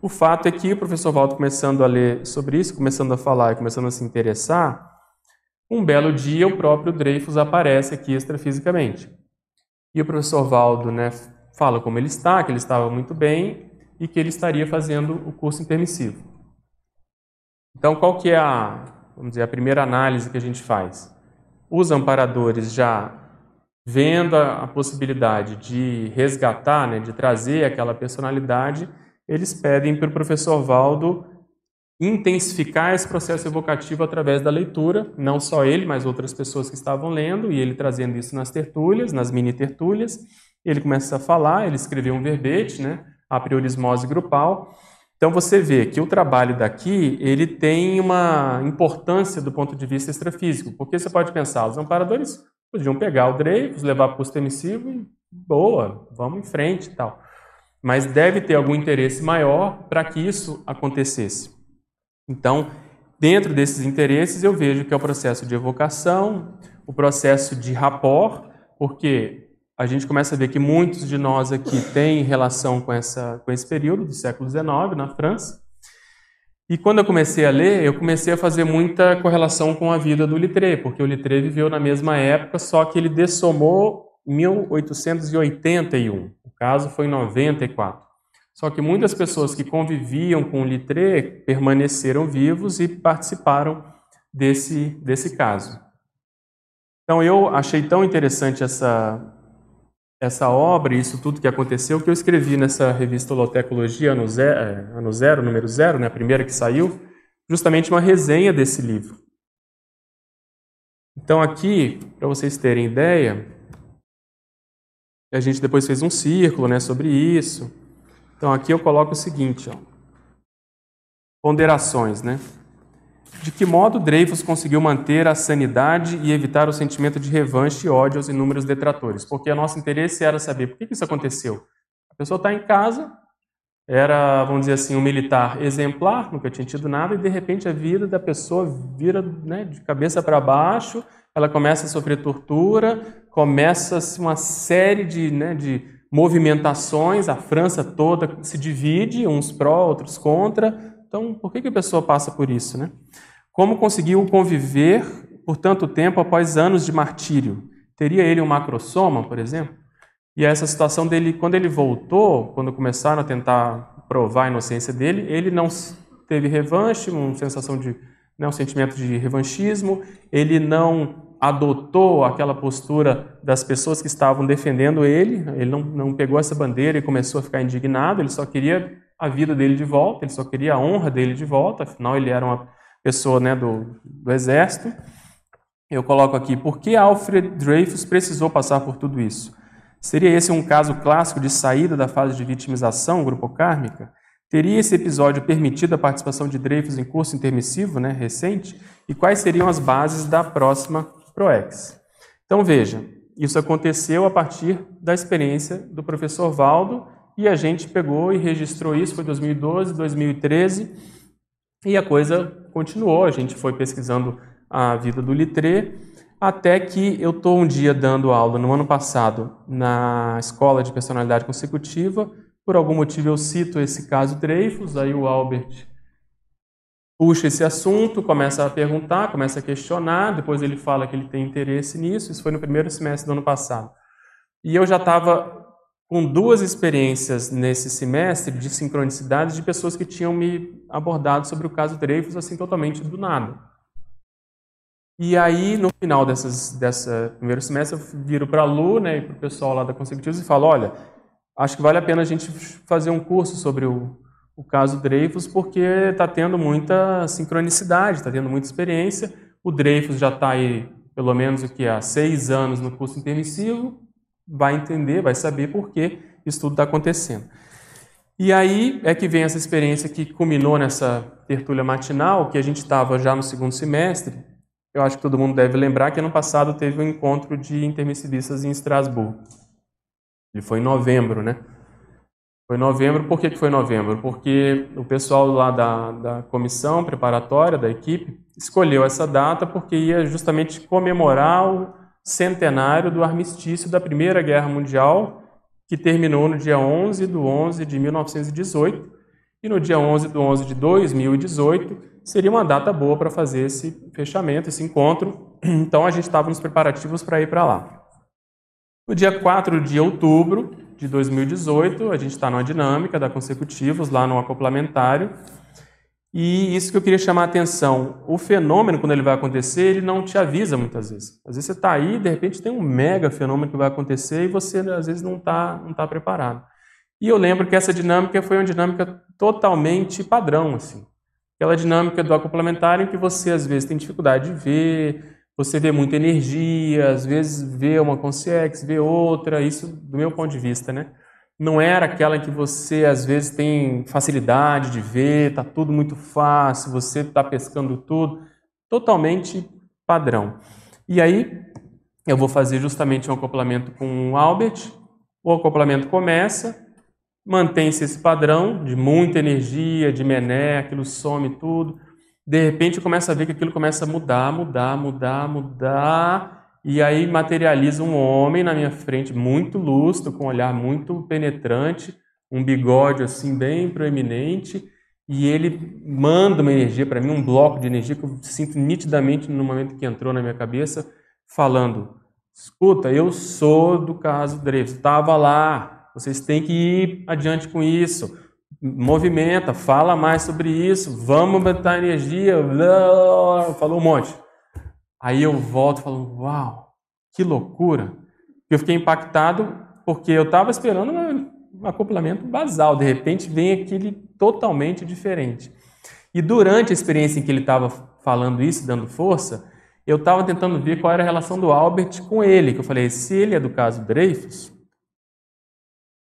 O fato é que o professor Waldo, começando a ler sobre isso, começando a falar e começando a se interessar, um belo dia o próprio Dreyfus aparece aqui extrafisicamente. E o professor Valdo né, fala como ele está, que ele estava muito bem e que ele estaria fazendo o curso intermissivo. Então, qual que é a, vamos dizer, a primeira análise que a gente faz? Os amparadores já vendo a, a possibilidade de resgatar, né, de trazer aquela personalidade, eles pedem para o professor Valdo intensificar esse processo evocativo através da leitura, não só ele, mas outras pessoas que estavam lendo, e ele trazendo isso nas tertúlias, nas mini tertúlias. Ele começa a falar, ele escreveu um verbete, né, a priorismose grupal. Então você vê que o trabalho daqui, ele tem uma importância do ponto de vista extrafísico, porque você pode pensar, os amparadores Podiam pegar o Dreyfus, levar para o emissivo e boa, vamos em frente e tal. Mas deve ter algum interesse maior para que isso acontecesse. Então, dentro desses interesses, eu vejo que é o processo de evocação, o processo de rapport, porque a gente começa a ver que muitos de nós aqui têm relação com, essa, com esse período do século XIX na França. E quando eu comecei a ler, eu comecei a fazer muita correlação com a vida do Littré, porque o Littré viveu na mesma época, só que ele dessomou 1881. O caso foi em 94. Só que muitas pessoas que conviviam com o Littré permaneceram vivos e participaram desse, desse caso. Então eu achei tão interessante essa, essa obra e isso tudo que aconteceu que eu escrevi nessa revista Holotecologia ano zero, é, ano zero, número zero, né, a primeira que saiu, justamente uma resenha desse livro. Então aqui, para vocês terem ideia, a gente depois fez um círculo né, sobre isso. Então aqui eu coloco o seguinte, ó, ponderações, né? De que modo Dreyfus conseguiu manter a sanidade e evitar o sentimento de revanche e ódio aos inúmeros detratores? Porque o nosso interesse era saber por que isso aconteceu. A pessoa está em casa, era, vamos dizer assim, um militar exemplar, nunca tinha tido nada, e de repente a vida da pessoa vira né, de cabeça para baixo, ela começa a sofrer tortura, começa uma série de, né, de movimentações, a França toda se divide, uns pró, outros contra. Então, por que, que a pessoa passa por isso? Né? Como conseguiu conviver por tanto tempo após anos de martírio? Teria ele um macrosoma, por exemplo? E essa situação dele, quando ele voltou, quando começaram a tentar provar a inocência dele, ele não teve revanche, uma sensação de, né, um sentimento de revanchismo, ele não adotou aquela postura das pessoas que estavam defendendo ele, ele não, não pegou essa bandeira e começou a ficar indignado, ele só queria a vida dele de volta, ele só queria a honra dele de volta, afinal ele era uma pessoa né, do, do exército. Eu coloco aqui, por que Alfred Dreyfus precisou passar por tudo isso? Seria esse um caso clássico de saída da fase de vitimização grupo kármica? Teria esse episódio permitido a participação de Dreyfus em curso intermissivo né, recente? E quais seriam as bases da próxima PROEX? Então veja, isso aconteceu a partir da experiência do professor Valdo e a gente pegou e registrou isso, foi 2012, 2013 e a coisa continuou, a gente foi pesquisando a vida do Litré, até que eu estou um dia dando aula no ano passado na Escola de Personalidade Consecutiva. Por algum motivo eu cito esse caso Dreyfus, aí o Albert puxa esse assunto, começa a perguntar, começa a questionar, depois ele fala que ele tem interesse nisso. Isso foi no primeiro semestre do ano passado. E eu já estava com duas experiências nesse semestre de sincronicidades de pessoas que tinham me abordado sobre o caso Dreyfus assim totalmente do nada. E aí, no final dessas, dessa primeiro semestre, eu viro para a Lu né, e para o pessoal lá da Consecutivos e falo, olha, acho que vale a pena a gente fazer um curso sobre o, o caso Dreyfus, porque está tendo muita sincronicidade, está tendo muita experiência. O Dreyfus já está aí, pelo menos, o que há seis anos no curso intermissivo, vai entender, vai saber por que isso tudo está acontecendo. E aí é que vem essa experiência que culminou nessa tertúlia matinal, que a gente estava já no segundo semestre. Eu acho que todo mundo deve lembrar que ano passado teve um encontro de intermissivistas em Estrasburgo. Ele foi em novembro, né? Foi em novembro. Por que, que foi em novembro? Porque o pessoal lá da, da comissão preparatória, da equipe, escolheu essa data porque ia justamente comemorar o centenário do armistício da Primeira Guerra Mundial, que terminou no dia 11 de 11 de 1918, e no dia 11 de 11 de 2018 seria uma data boa para fazer esse fechamento, esse encontro. Então a gente estava nos preparativos para ir para lá. No dia 4 de outubro de 2018, a gente está numa dinâmica da consecutivos, lá no acoplamentário, e isso que eu queria chamar a atenção. O fenômeno, quando ele vai acontecer, ele não te avisa muitas vezes. Às vezes você está aí, de repente tem um mega fenômeno que vai acontecer e você, às vezes, não está não tá preparado. E eu lembro que essa dinâmica foi uma dinâmica totalmente padrão. assim. Aquela dinâmica do acoplamentário em que você, às vezes, tem dificuldade de ver, você vê muita energia, às vezes vê uma consciência, vê outra, isso do meu ponto de vista, né? Não era aquela que você às vezes tem facilidade de ver, tá tudo muito fácil, você está pescando tudo, totalmente padrão. E aí eu vou fazer justamente um acoplamento com o Albert. O acoplamento começa, mantém-se esse padrão de muita energia, de mené, aquilo some tudo. De repente eu começo a ver que aquilo começa a mudar, mudar, mudar, mudar e aí materializa um homem na minha frente, muito lustro, com um olhar muito penetrante, um bigode assim bem proeminente, e ele manda uma energia para mim, um bloco de energia que eu sinto nitidamente no momento que entrou na minha cabeça, falando: escuta, eu sou do caso Dreyfus, estava lá, vocês têm que ir adiante com isso, movimenta, fala mais sobre isso, vamos botar energia, falou um monte. Aí eu volto falando, uau, que loucura. Eu fiquei impactado porque eu estava esperando um acoplamento basal, de repente vem aquele totalmente diferente. E durante a experiência em que ele estava falando isso, dando força, eu estava tentando ver qual era a relação do Albert com ele, que eu falei, se ele é do caso Dreyfus,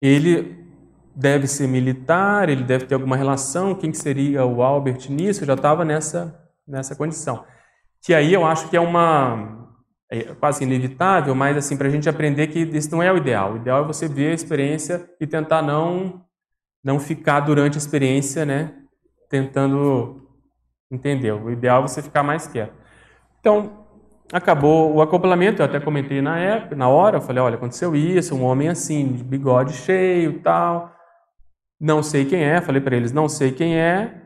ele deve ser militar, ele deve ter alguma relação, quem seria o Albert nisso? Eu já estava nessa, nessa condição que aí eu acho que é uma é quase inevitável, mas assim para a gente aprender que isso não é o ideal. O ideal é você ver a experiência e tentar não não ficar durante a experiência, né, tentando entender. O ideal é você ficar mais quieto. Então acabou o acoplamento. Eu até comentei na época, na hora, eu falei, olha, aconteceu isso, um homem assim, de bigode cheio, tal. Não sei quem é. Falei para eles, não sei quem é.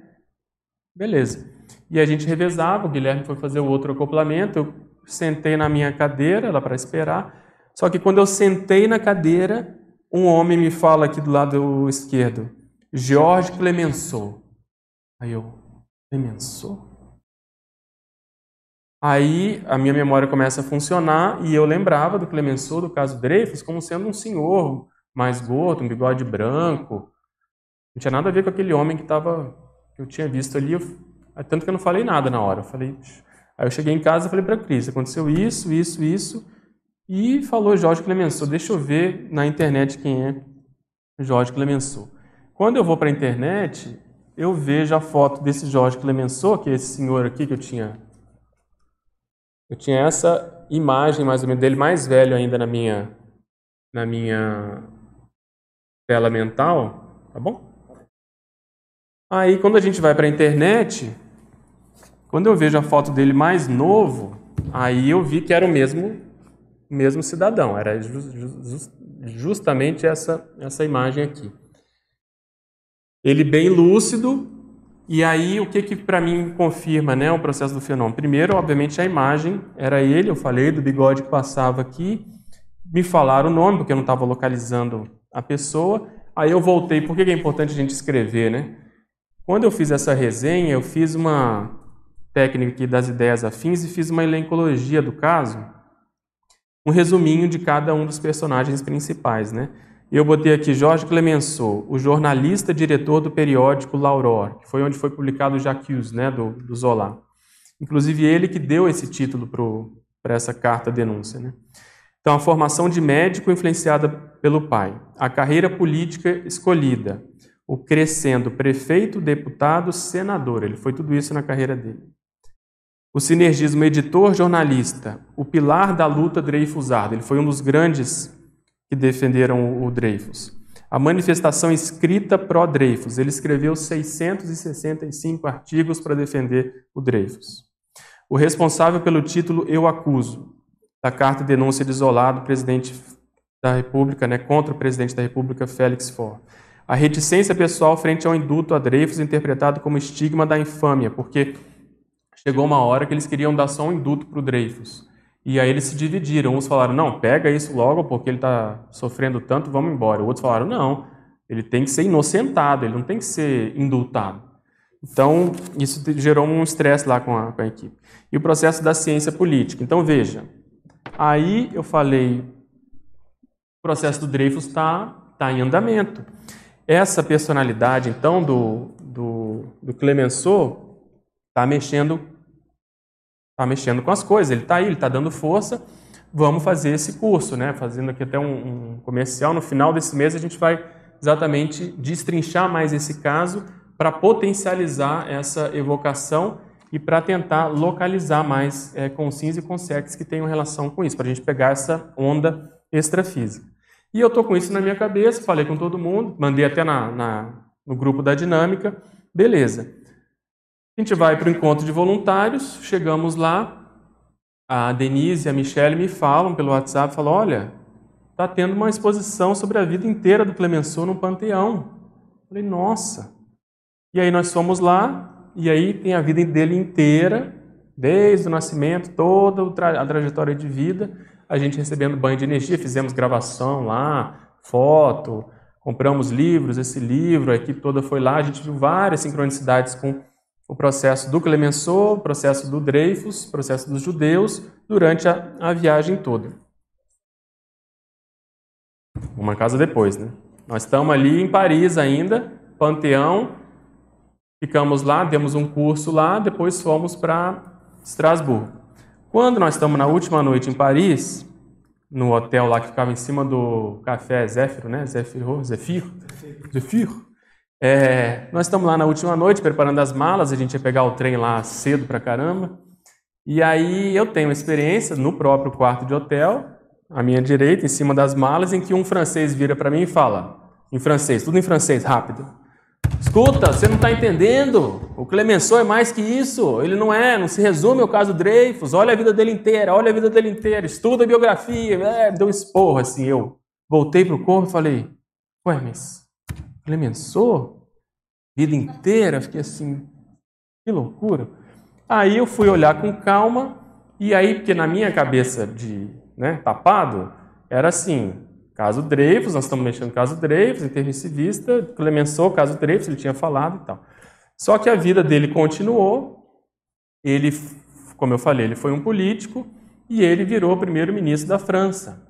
Beleza. E a gente revezava, o Guilherme foi fazer o outro acoplamento, eu sentei na minha cadeira lá para esperar. Só que quando eu sentei na cadeira, um homem me fala aqui do lado esquerdo, Jorge Clemenceau. Aí eu, Clemenceau? Aí a minha memória começa a funcionar e eu lembrava do Clemenceau, do caso Dreyfus, como sendo um senhor mais gordo, um bigode branco. Não tinha nada a ver com aquele homem que estava que eu tinha visto ali. Eu tanto que eu não falei nada na hora. Eu falei, aí eu cheguei em casa e falei para a Cris, aconteceu isso, isso, isso. E falou Jorge Clemenceau. Deixa eu ver na internet quem é Jorge Clemenceau. Quando eu vou para a internet, eu vejo a foto desse Jorge Clemenceau, que é esse senhor aqui que eu tinha. Eu tinha essa imagem mais ou menos dele mais velho ainda na minha na minha tela mental, tá bom? Aí quando a gente vai para a internet, quando eu vejo a foto dele mais novo, aí eu vi que era o mesmo, mesmo cidadão, era justamente essa, essa imagem aqui. Ele bem lúcido, e aí o que, que para mim confirma né, o processo do fenômeno? Primeiro, obviamente, a imagem era ele, eu falei do bigode que passava aqui, me falaram o nome, porque eu não estava localizando a pessoa, aí eu voltei, por que é importante a gente escrever, né? Quando eu fiz essa resenha, eu fiz uma, técnica aqui das ideias afins e fiz uma elencologia do caso, um resuminho de cada um dos personagens principais, né? Eu botei aqui Jorge Clemenceau, o jornalista diretor do periódico L'Aurore, que foi onde foi publicado o Jacques, né, do, do Zola. Inclusive ele que deu esse título para essa carta denúncia, né? Então, a formação de médico influenciada pelo pai, a carreira política escolhida, o crescendo prefeito, deputado, senador. Ele foi tudo isso na carreira dele. O sinergismo editor, jornalista, o pilar da luta Dreyfusardo. Ele foi um dos grandes que defenderam o Dreyfus. A manifestação escrita pró-Dreyfus. Ele escreveu 665 artigos para defender o Dreyfus. O responsável pelo título Eu Acuso, da carta de denúncia de isolado presidente da República, né, contra o presidente da República, Félix Faure. A reticência pessoal frente ao induto a Dreyfus, interpretado como estigma da infâmia, porque chegou uma hora que eles queriam dar só um induto para o Dreyfus. E aí eles se dividiram. Uns falaram, não, pega isso logo, porque ele está sofrendo tanto, vamos embora. Outros falaram, não, ele tem que ser inocentado, ele não tem que ser indultado. Então, isso gerou um estresse lá com a, com a equipe. E o processo da ciência política. Então, veja, aí eu falei, o processo do Dreyfus está tá em andamento. Essa personalidade, então, do, do, do Clemenceau, está mexendo está mexendo com as coisas, ele está aí, ele está dando força, vamos fazer esse curso, né? Fazendo aqui até um, um, comercial. No final desse mês a gente vai exatamente destrinchar mais esse caso para potencializar essa evocação e para tentar localizar mais é, consins e consex que tenham relação com isso, para a gente pegar essa onda extrafísica. E eu estou com isso na minha cabeça, falei com todo mundo, mandei até na, na no grupo da dinâmica, beleza. A gente vai para o encontro de voluntários, chegamos lá, a Denise e a Michelle me falam pelo WhatsApp, falam, olha, está tendo uma exposição sobre a vida inteira do Clemenceau no Panteão. Eu falei, nossa. E aí nós fomos lá, e aí tem a vida dele inteira, desde o nascimento, toda a trajetória de vida, a gente recebendo banho de energia, fizemos gravação lá, foto, compramos livros, esse livro, a equipe toda foi lá, a gente viu várias sincronicidades com o processo do Clemenceau, o processo do Dreyfus, o processo dos judeus, durante a, a viagem toda. Uma casa depois, né? Nós estamos ali em Paris ainda, Panteão, ficamos lá, demos um curso lá, depois fomos para Estrasburgo. Quando nós estamos na última noite em Paris, no hotel lá que ficava em cima do café Zéfiro, né? Zéfiro, Zefiro, Zefiro. É, nós estamos lá na última noite preparando as malas, a gente ia pegar o trem lá cedo pra caramba. E aí eu tenho uma experiência no próprio quarto de hotel, à minha direita, em cima das malas, em que um francês vira para mim e fala, em francês, tudo em francês, rápido. Escuta, você não está entendendo? O Clemenceau é mais que isso. Ele não é, não se resume ao caso Dreyfus. Olha a vida dele inteira, olha a vida dele inteira, estuda a biografia. É, deu um esporro assim. Eu voltei para o corpo e falei: Ué, mas Clemenceau, vida inteira, fiquei assim, que loucura. Aí eu fui olhar com calma, e aí, porque na minha cabeça de né, tapado, era assim, caso Dreyfus, nós estamos mexendo no caso Dreyfus, intermissivista, Clemenceau, caso Dreyfus, ele tinha falado e tal. Só que a vida dele continuou, ele, como eu falei, ele foi um político, e ele virou primeiro-ministro da França.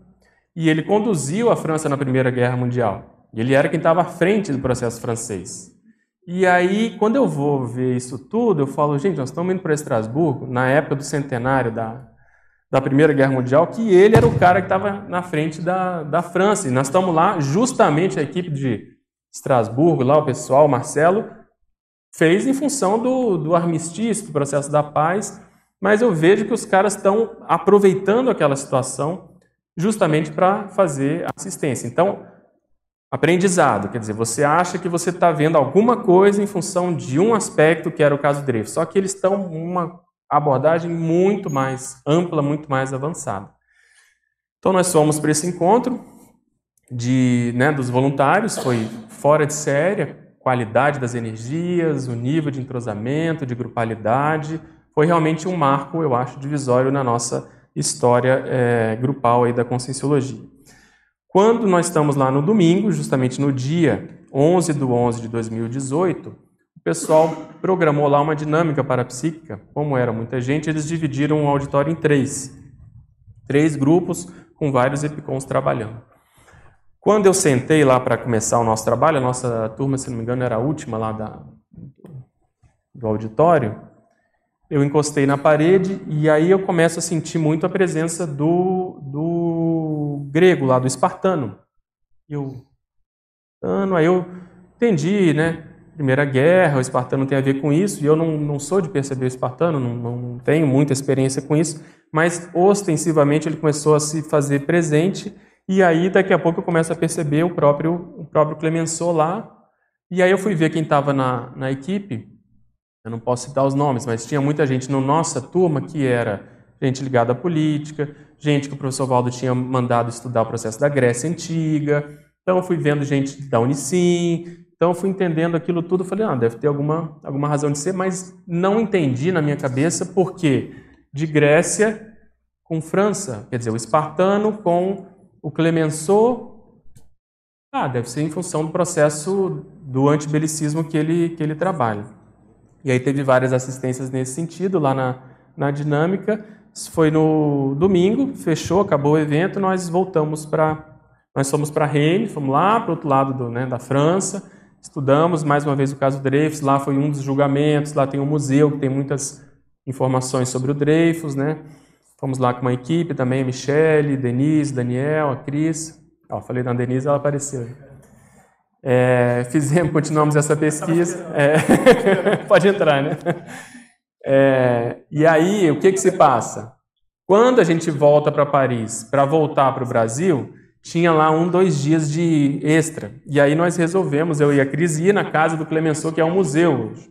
E ele conduziu a França na Primeira Guerra Mundial. Ele era quem estava à frente do processo francês. E aí, quando eu vou ver isso tudo, eu falo, gente, nós estamos indo para Estrasburgo, na época do centenário da, da Primeira Guerra Mundial, que ele era o cara que estava na frente da, da França. E nós estamos lá, justamente a equipe de Estrasburgo, lá o pessoal, o Marcelo, fez em função do, do armistício, do processo da paz, mas eu vejo que os caras estão aproveitando aquela situação justamente para fazer assistência. Então, Aprendizado, quer dizer, você acha que você está vendo alguma coisa em função de um aspecto que era o caso Dreyfus, só que eles estão uma abordagem muito mais ampla, muito mais avançada. Então nós fomos para esse encontro de, né, dos voluntários, foi fora de série, a qualidade das energias, o nível de entrosamento, de grupalidade, foi realmente um marco, eu acho, divisório na nossa história é, grupal aí da conscienciologia. Quando nós estamos lá no domingo, justamente no dia 11 de 11 de 2018, o pessoal programou lá uma dinâmica parapsíquica. Como era muita gente, eles dividiram o auditório em três. Três grupos com vários epicons trabalhando. Quando eu sentei lá para começar o nosso trabalho, a nossa turma, se não me engano, era a última lá da, do auditório, eu encostei na parede e aí eu começo a sentir muito a presença do, do grego lá, do espartano. Eu, aí eu entendi, né? Primeira Guerra, o espartano tem a ver com isso, e eu não, não sou de perceber o espartano, não, não tenho muita experiência com isso, mas ostensivamente ele começou a se fazer presente, e aí daqui a pouco eu começo a perceber o próprio, o próprio Clemenceau lá, e aí eu fui ver quem estava na, na equipe, eu não posso citar os nomes, mas tinha muita gente na nossa turma que era gente ligada à política, gente que o professor Valdo tinha mandado estudar o processo da Grécia Antiga, então fui vendo gente da Unicim, então fui entendendo aquilo tudo, falei, ah, deve ter alguma, alguma razão de ser, mas não entendi na minha cabeça por que de Grécia com França, quer dizer, o espartano com o Clemenceau, ah, deve ser em função do processo do antibelicismo que ele, que ele trabalha. E aí teve várias assistências nesse sentido lá na, na dinâmica. Isso foi no domingo, fechou, acabou o evento, nós voltamos para nós fomos para Rennes, fomos lá para o outro lado do, né, da França, estudamos mais uma vez o caso Dreyfus, lá foi um dos julgamentos, lá tem um museu que tem muitas informações sobre o Dreyfus, né? Fomos lá com uma equipe também, a Michele, Denise, Daniel, a Cris. Ó, falei da Denise, ela apareceu. É, fizemos, continuamos essa pesquisa. É, pode entrar, né? É, e aí, o que, que se passa? Quando a gente volta para Paris para voltar para o Brasil, tinha lá um, dois dias de extra. E aí nós resolvemos, eu e a Cris, ir na casa do Clemenceau, que é um museu hoje.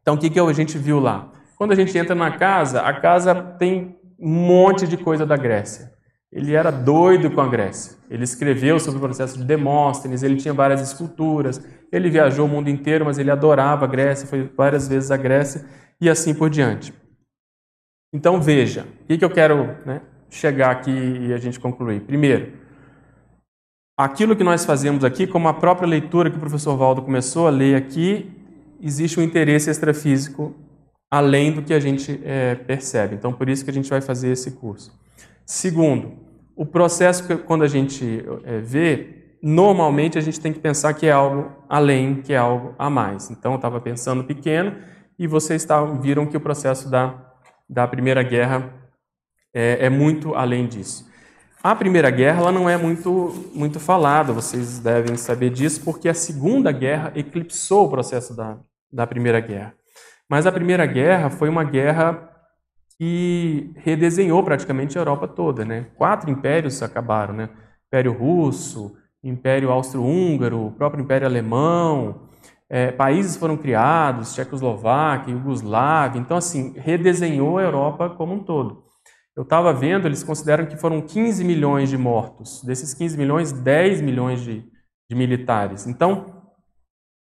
Então, o que, que a gente viu lá? Quando a gente entra na casa, a casa tem um monte de coisa da Grécia. Ele era doido com a Grécia. Ele escreveu sobre o processo de Demóstenes, ele tinha várias esculturas, ele viajou o mundo inteiro, mas ele adorava a Grécia, foi várias vezes à Grécia e assim por diante. Então veja, o que, eu quero né, chegar aqui e a gente concluir. Primeiro, aquilo que nós fazemos aqui, como a própria leitura que o professor Valdo começou a ler aqui, existe um interesse extrafísico além do que a gente é, percebe. Então, por isso que a gente vai fazer esse curso. Segundo, o processo que quando a gente é, vê, normalmente a gente tem que pensar que é algo além, que é algo a mais. Então, eu estava pensando pequeno e vocês tavam, viram que o processo da, da Primeira Guerra é, é muito além disso. A Primeira Guerra ela não é muito, muito falada, vocês devem saber disso, porque a Segunda Guerra eclipsou o processo da, da Primeira Guerra. Mas a Primeira Guerra foi uma guerra que redesenhou praticamente a Europa toda. Né? Quatro impérios acabaram, né? Império Russo, Império Austro-Húngaro, o próprio Império Alemão, é, países foram criados, Tchecoslováquia, Iugoslávia, então assim, redesenhou a Europa como um todo. Eu estava vendo, eles consideram que foram 15 milhões de mortos. Desses 15 milhões, 10 milhões de, de militares. Então,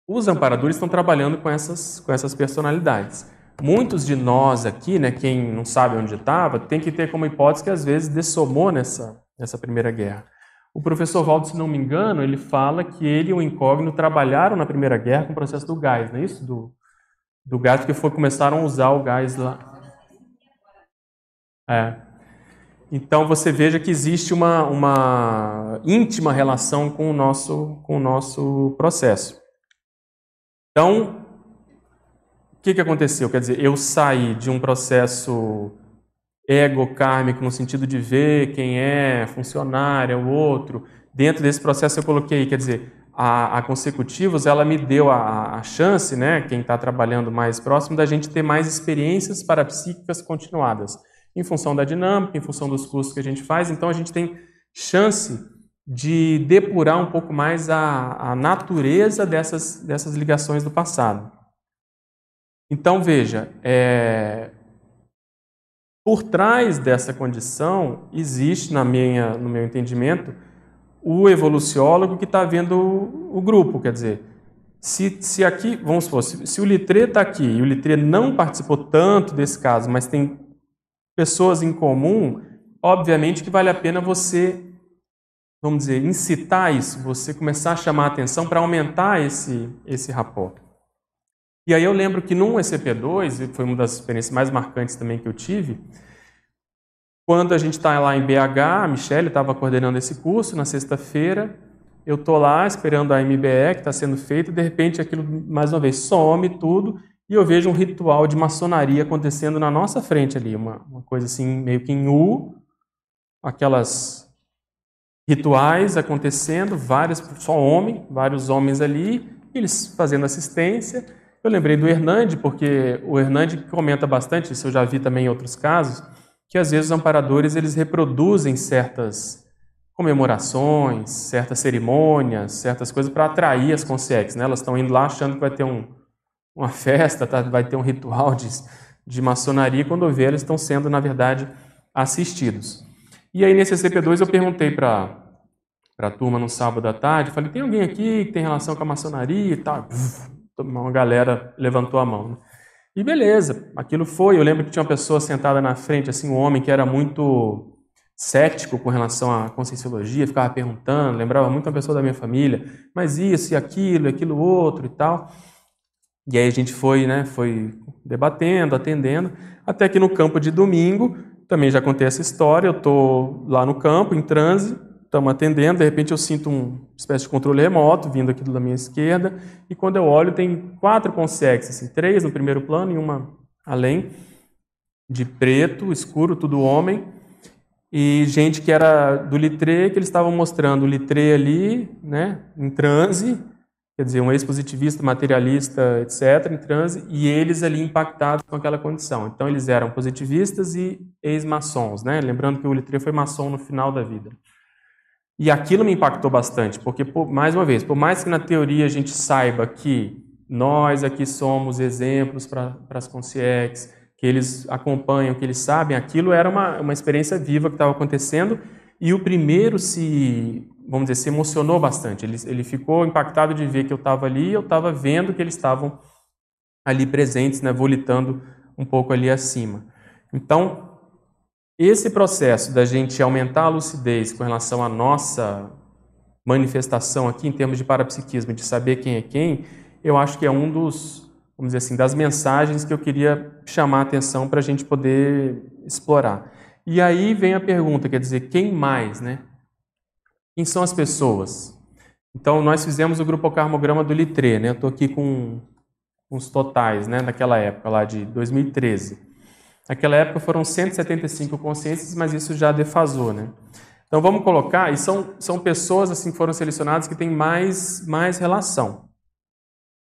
os amparadores estão trabalhando com essas, com essas personalidades. Muitos de nós aqui, né, quem não sabe onde estava, tem que ter como hipótese que às vezes dessomou nessa, nessa Primeira Guerra. O professor Valdo, se não me engano, ele fala que ele e o Incógnito trabalharam na Primeira Guerra com o processo do gás, não é isso? Do, do gás, que foi, começaram a usar o gás lá. É. Então você veja que existe uma, uma íntima relação com o nosso, com o nosso processo. Então, o que, que aconteceu? Quer dizer, eu saí de um processo ego-kármico, no sentido de ver quem é funcionário, é o outro. Dentro desse processo eu coloquei, quer dizer, a, a consecutivos, ela me deu a, a chance, né, quem está trabalhando mais próximo, da gente ter mais experiências parapsíquicas continuadas, em função da dinâmica, em função dos cursos que a gente faz. Então, a gente tem chance de depurar um pouco mais a, a natureza dessas, dessas ligações do passado. Então, veja, é, por trás dessa condição existe, na minha, no meu entendimento, o evoluciólogo que está vendo o, o, grupo. Quer dizer, se, se aqui, vamos supor, se, se o Litré está aqui e o Litré não participou tanto desse caso, mas tem pessoas em comum, obviamente que vale a pena você vamos dizer, incitar isso, você começar a chamar a atenção para aumentar esse, esse rapport. E aí eu lembro que num ECP2, foi uma das experiências mais marcantes também que eu tive, quando a gente está lá em BH, a Michelle estava coordenando esse curso na sexta-feira, eu estou lá esperando a MBE que está sendo feita, de repente aquilo, mais uma vez, some tudo, e eu vejo um ritual de maçonaria acontecendo na nossa frente ali, uma, uma coisa assim, meio que em U, aquelas rituais acontecendo, vários, só homem, vários homens ali, eles fazendo assistência. Eu lembrei do Hernande, porque o Hernande comenta bastante, isso eu já vi também em outros casos, que às vezes os amparadores eles reproduzem certas comemorações, certas cerimônias, certas coisas para atrair as consciências. Né? Elas estão indo lá achando que vai ter um, uma festa, tá? vai ter um ritual de, de maçonaria, quando vê, eles estão sendo, na verdade, assistidos. E aí, nesse CP2, eu perguntei para a turma no sábado à tarde, falei, tem alguém aqui que tem relação com a maçonaria e tal? Uma galera levantou a mão. Né? E beleza, aquilo foi. Eu lembro que tinha uma pessoa sentada na frente, assim, um homem que era muito cético com relação à conscienciologia, ficava perguntando, lembrava muito uma pessoa da minha família, mas isso e aquilo, aquilo outro e tal. E aí a gente foi, né, foi debatendo, atendendo, até que no campo de domingo, também já contei essa história, eu estou lá no campo, em transe, estamos atendendo, de repente eu sinto uma espécie de controle remoto vindo aqui da minha esquerda, e quando eu olho tem quatro consegues, assim, três no primeiro plano e uma além, de preto, escuro, tudo homem, e gente que era do litre, que eles estavam mostrando o litre ali, né, em transe, quer dizer, um ex-positivista, materialista, etc., em transe, e eles ali impactados com aquela condição. Então, eles eram positivistas e ex-maçons, né? Lembrando que o Littré foi maçom no final da vida. E aquilo me impactou bastante, porque, por, mais uma vez, por mais que na teoria a gente saiba que nós aqui somos exemplos para as consciex, que eles acompanham, que eles sabem, aquilo era uma, uma experiência viva que estava acontecendo, e o primeiro se vamos dizer, se emocionou bastante. Ele, ele ficou impactado de ver que eu estava ali e eu estava vendo que eles estavam ali presentes, né, volitando um pouco ali acima. Então, esse processo da gente aumentar a lucidez com relação à nossa manifestação aqui em termos de parapsiquismo, de saber quem é quem, eu acho que é um dos, vamos dizer assim, das mensagens que eu queria chamar a atenção para a gente poder explorar. E aí vem a pergunta, quer dizer, quem mais, né? Quem são as pessoas? Então, nós fizemos o grupo Carmograma do Litre, né? Eu estou aqui com os totais, né? Naquela época lá de 2013. Naquela época foram 175 consciências, mas isso já defasou, né? Então vamos colocar, e são, são pessoas assim que foram selecionadas que têm mais, mais relação.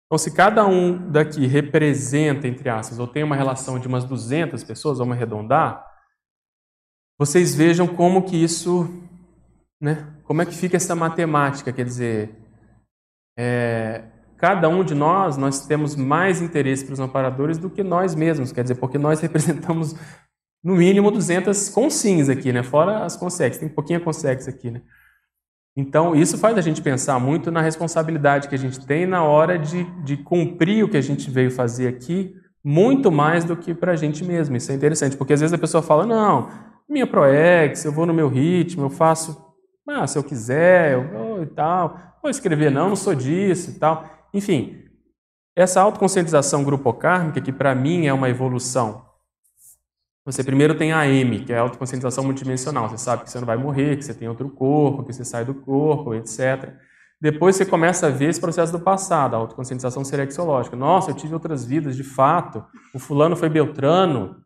Então, se cada um daqui representa, entre aspas, ou tem uma relação de umas 200 pessoas, vamos arredondar, vocês vejam como que isso né? Como é que fica essa matemática? Quer dizer, é, cada um de nós, nós temos mais interesse para os amparadores do que nós mesmos, quer dizer, porque nós representamos no mínimo 200 consins aqui, né? Fora as consex, tem um pouquinho consex aqui, né? Então, isso faz a gente pensar muito na responsabilidade que a gente tem na hora de, de cumprir o que a gente veio fazer aqui, muito mais do que para a gente mesmo. Isso é interessante, porque às vezes a pessoa fala: não, minha ProEx, eu vou no meu ritmo, eu faço ah, se eu quiser, eu vou e tal. Vou escrever, não, não sou disso e tal. Enfim, essa autoconscientização grupocármica, que para mim é uma evolução. Você primeiro tem a M, que é a autoconscientização multidimensional. Você sabe que você não vai morrer, que você tem outro corpo, que você sai do corpo, etc. Depois você começa a ver esse processo do passado, a autoconscientização serexológica. Nossa, eu tive outras vidas, de fato. O fulano foi Beltrano.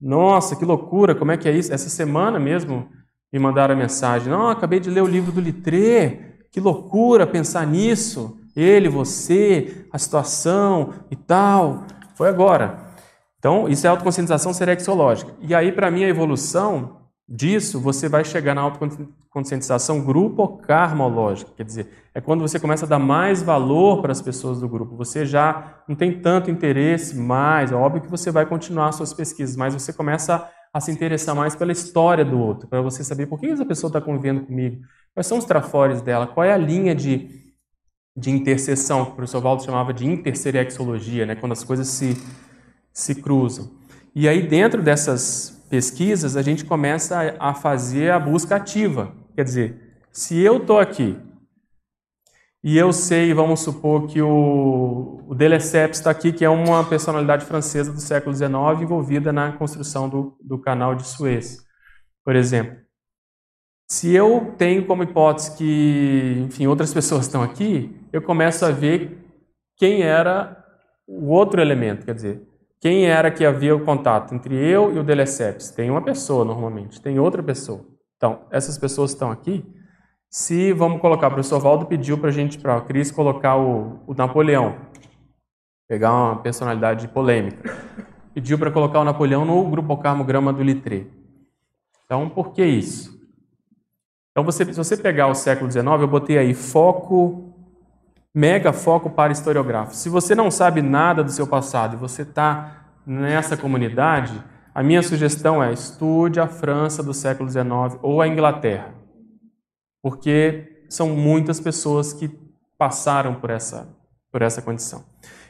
Nossa, que loucura, como é que é isso? Essa semana mesmo, me mandaram a mensagem: Não, acabei de ler o livro do Litré, que loucura pensar nisso. Ele, você, a situação e tal. Foi agora. Então, isso é autoconscientização serexológica. E aí, para mim, a evolução disso, você vai chegar na autoconscientização grupo-karmológica. Quer dizer, é quando você começa a dar mais valor para as pessoas do grupo. Você já não tem tanto interesse mais. É óbvio que você vai continuar suas pesquisas, mas você começa a se interessar mais pela história do outro, para você saber por que essa pessoa está convivendo comigo, quais são os trafores dela, qual é a linha de, de interseção, que o professor Waldo chamava de interserexologia, né, quando as coisas se, se cruzam. E aí, dentro dessas pesquisas, a gente começa a, fazer a busca ativa. Quer dizer, se eu estou aqui e eu sei, vamos supor que o, o está aqui, que é uma personalidade francesa do século XIX envolvida na construção do, do canal de Suez, por exemplo. Se eu tenho como hipótese que, enfim, outras pessoas estão aqui, eu começo a ver quem era o outro elemento, quer dizer, quem era que havia o contato entre eu e o Delesseps. Tem uma pessoa normalmente, tem outra pessoa. Então, essas pessoas estão aqui, se, vamos colocar, o professor Valdo pediu para a gente, para a Cris, colocar o, o Napoleão, pegar uma personalidade polêmica. Pediu para colocar o Napoleão no grupo Carmograma do Litré. Então, por que isso? Então, você, se você pegar o século XIX, eu botei aí foco, mega foco para historiográfico. Se você não sabe nada do seu passado e você está nessa comunidade, a minha sugestão é estude a França do século XIX ou a Inglaterra porque são muitas pessoas que passaram por essa, por essa condição.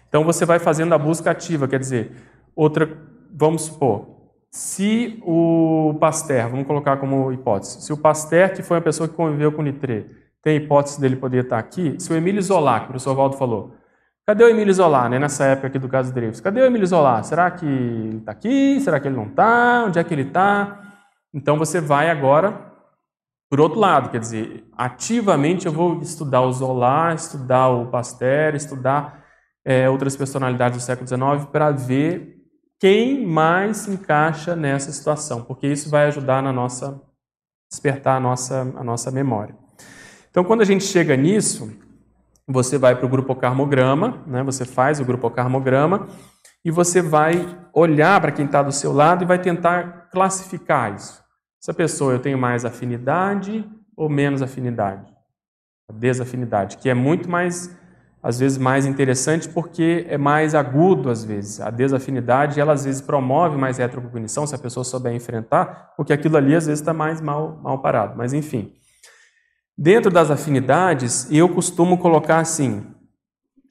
Então você vai fazendo a busca ativa, quer dizer, outra, vamos supor, se o Pasteur, vamos colocar como hipótese, se o Pasteur, que foi uma pessoa que conviveu com Nitré, tem hipótese dele poder estar aqui, se o Emílio Zola, que o professor Valdo falou, cadê o Emílio Zola, né, nessa época aqui do caso Dreyfus, cadê o Emílio Zola? Será que ele está aqui? Será que ele não está? Onde é que ele está? Então você vai agora por outro lado, quer dizer, ativamente eu vou estudar o Zola, estudar o Pasteur, estudar é, outras personalidades do século XIX para ver quem mais se encaixa nessa situação, porque isso vai ajudar na nossa despertar a nossa, a nossa memória. Então, quando a gente chega nisso, você vai para o grupo carmograma, né? você faz o grupo carmograma e você vai olhar para quem está do seu lado e vai tentar classificar isso. Essa pessoa eu tenho mais afinidade ou menos afinidade? A desafinidade, que é muito mais, às vezes, mais interessante porque é mais agudo, às vezes. A desafinidade, ela às vezes promove mais retrocognição, se a pessoa souber enfrentar, porque aquilo ali às vezes está mais mal, mal parado. Mas, enfim. Dentro das afinidades, eu costumo colocar assim,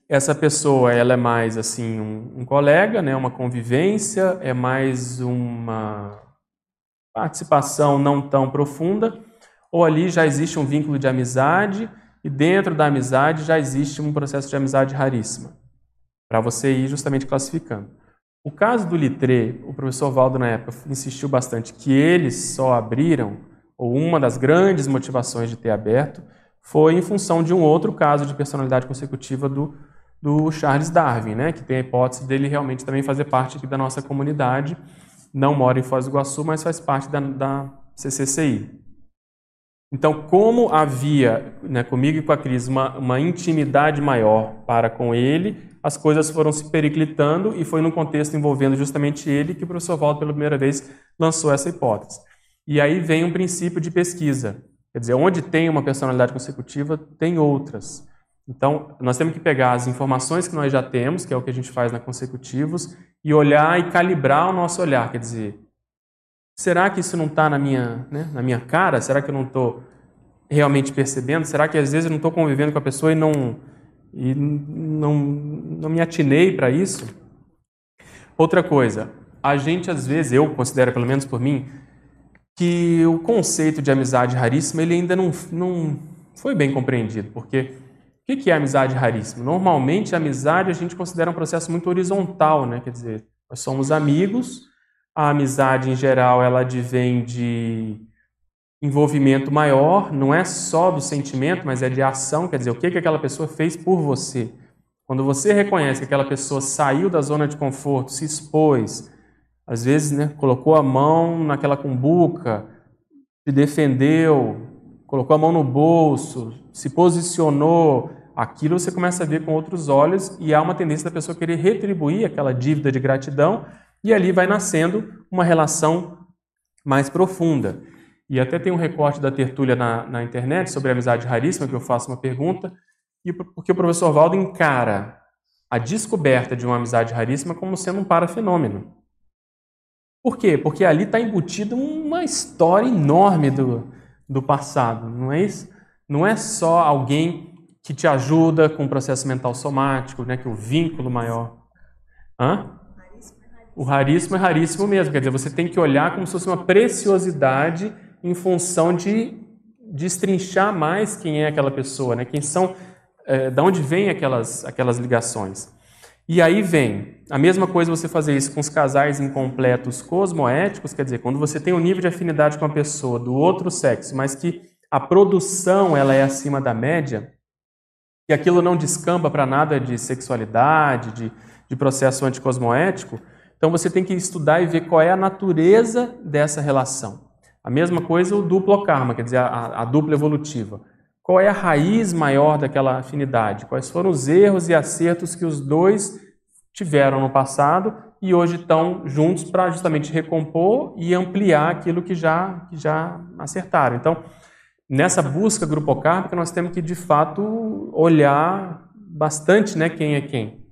essa pessoa ela é mais assim um, um colega, né, uma convivência, é mais uma participação não tão profunda, ou ali já existe um vínculo de amizade e dentro da amizade já existe um processo de amizade raríssima, para você ir justamente classificando. O caso do Litré, o professor Valdo na época insistiu bastante que eles só abriram, ou uma das grandes motivações de ter aberto, foi em função de um outro caso de personalidade consecutiva do, do Charles Darwin, né, que tem a hipótese dele realmente também fazer parte aqui da nossa comunidade não mora em Foz do Iguaçu, mas faz parte da, da CCCI. Então, como havia né, comigo e com a Cris uma, uma, intimidade maior para com ele, as coisas foram se periclitando e foi num contexto envolvendo justamente ele que o professor Valdo, pela primeira vez, lançou essa hipótese. E aí vem um princípio de pesquisa. Quer dizer, onde tem uma personalidade consecutiva, tem outras. Então, nós temos que pegar as informações que nós já temos, que é o que a gente faz na consecutivos, e olhar e calibrar o nosso olhar. Quer dizer, será que isso não está na, minha, né, na minha cara? Será que eu não estou realmente percebendo? Será que às vezes eu não estou convivendo com a pessoa e não, e não, não me atinei para isso? Outra coisa, a gente às vezes, eu considero pelo menos por mim, que o conceito de amizade raríssima ele ainda não, não foi bem compreendido, porque o que é amizade raríssima? Normalmente, a amizade a gente considera um processo muito horizontal, né? Quer dizer, nós somos amigos, a amizade em geral ela advém de envolvimento maior, não é só do sentimento, mas é de ação, quer dizer, o que, que aquela pessoa fez por você. Quando você reconhece que aquela pessoa saiu da zona de conforto, se expôs, às vezes né, colocou a mão naquela cumbuca, se defendeu, colocou a mão no bolso, se posicionou, aquilo você começa a ver com outros olhos e há uma tendência da pessoa querer retribuir aquela dívida de gratidão e ali vai nascendo uma relação mais profunda. E até tem um recorte da tertúlia na, na internet sobre a amizade raríssima, que eu faço uma pergunta, e porque o professor Valdo encara a descoberta de uma amizade raríssima como sendo um parafenômeno. Por quê? Porque ali está embutido uma história enorme do, do passado, não é isso? Não é só alguém que te ajuda com o processo mental somático, né, que é o vínculo maior. Hã? O raríssimo é raríssimo mesmo, quer dizer, você tem que olhar como se fosse uma preciosidade em função de destrinchar mais quem é aquela pessoa, né? Quem são, é, da onde vêm aquelas aquelas ligações. E aí vem a mesma coisa você fazer isso com os casais incompletos cosmoéticos, quer dizer, quando você tem um nível de afinidade com a pessoa do outro sexo, mas que a produção ela é acima da média, e aquilo não descamba para nada de sexualidade, de, de processo anticosmoético, então você tem que estudar e ver qual é a natureza dessa relação. A mesma coisa o duplo karma, quer dizer, a, a dupla evolutiva. Qual é a raiz maior daquela afinidade, quais foram os erros e acertos que os dois tiveram no passado e hoje estão juntos para justamente recompor e ampliar aquilo que já, que já acertaram. Então, nessa busca grupocárpica, nós temos que, de fato, olhar bastante né, quem é quem.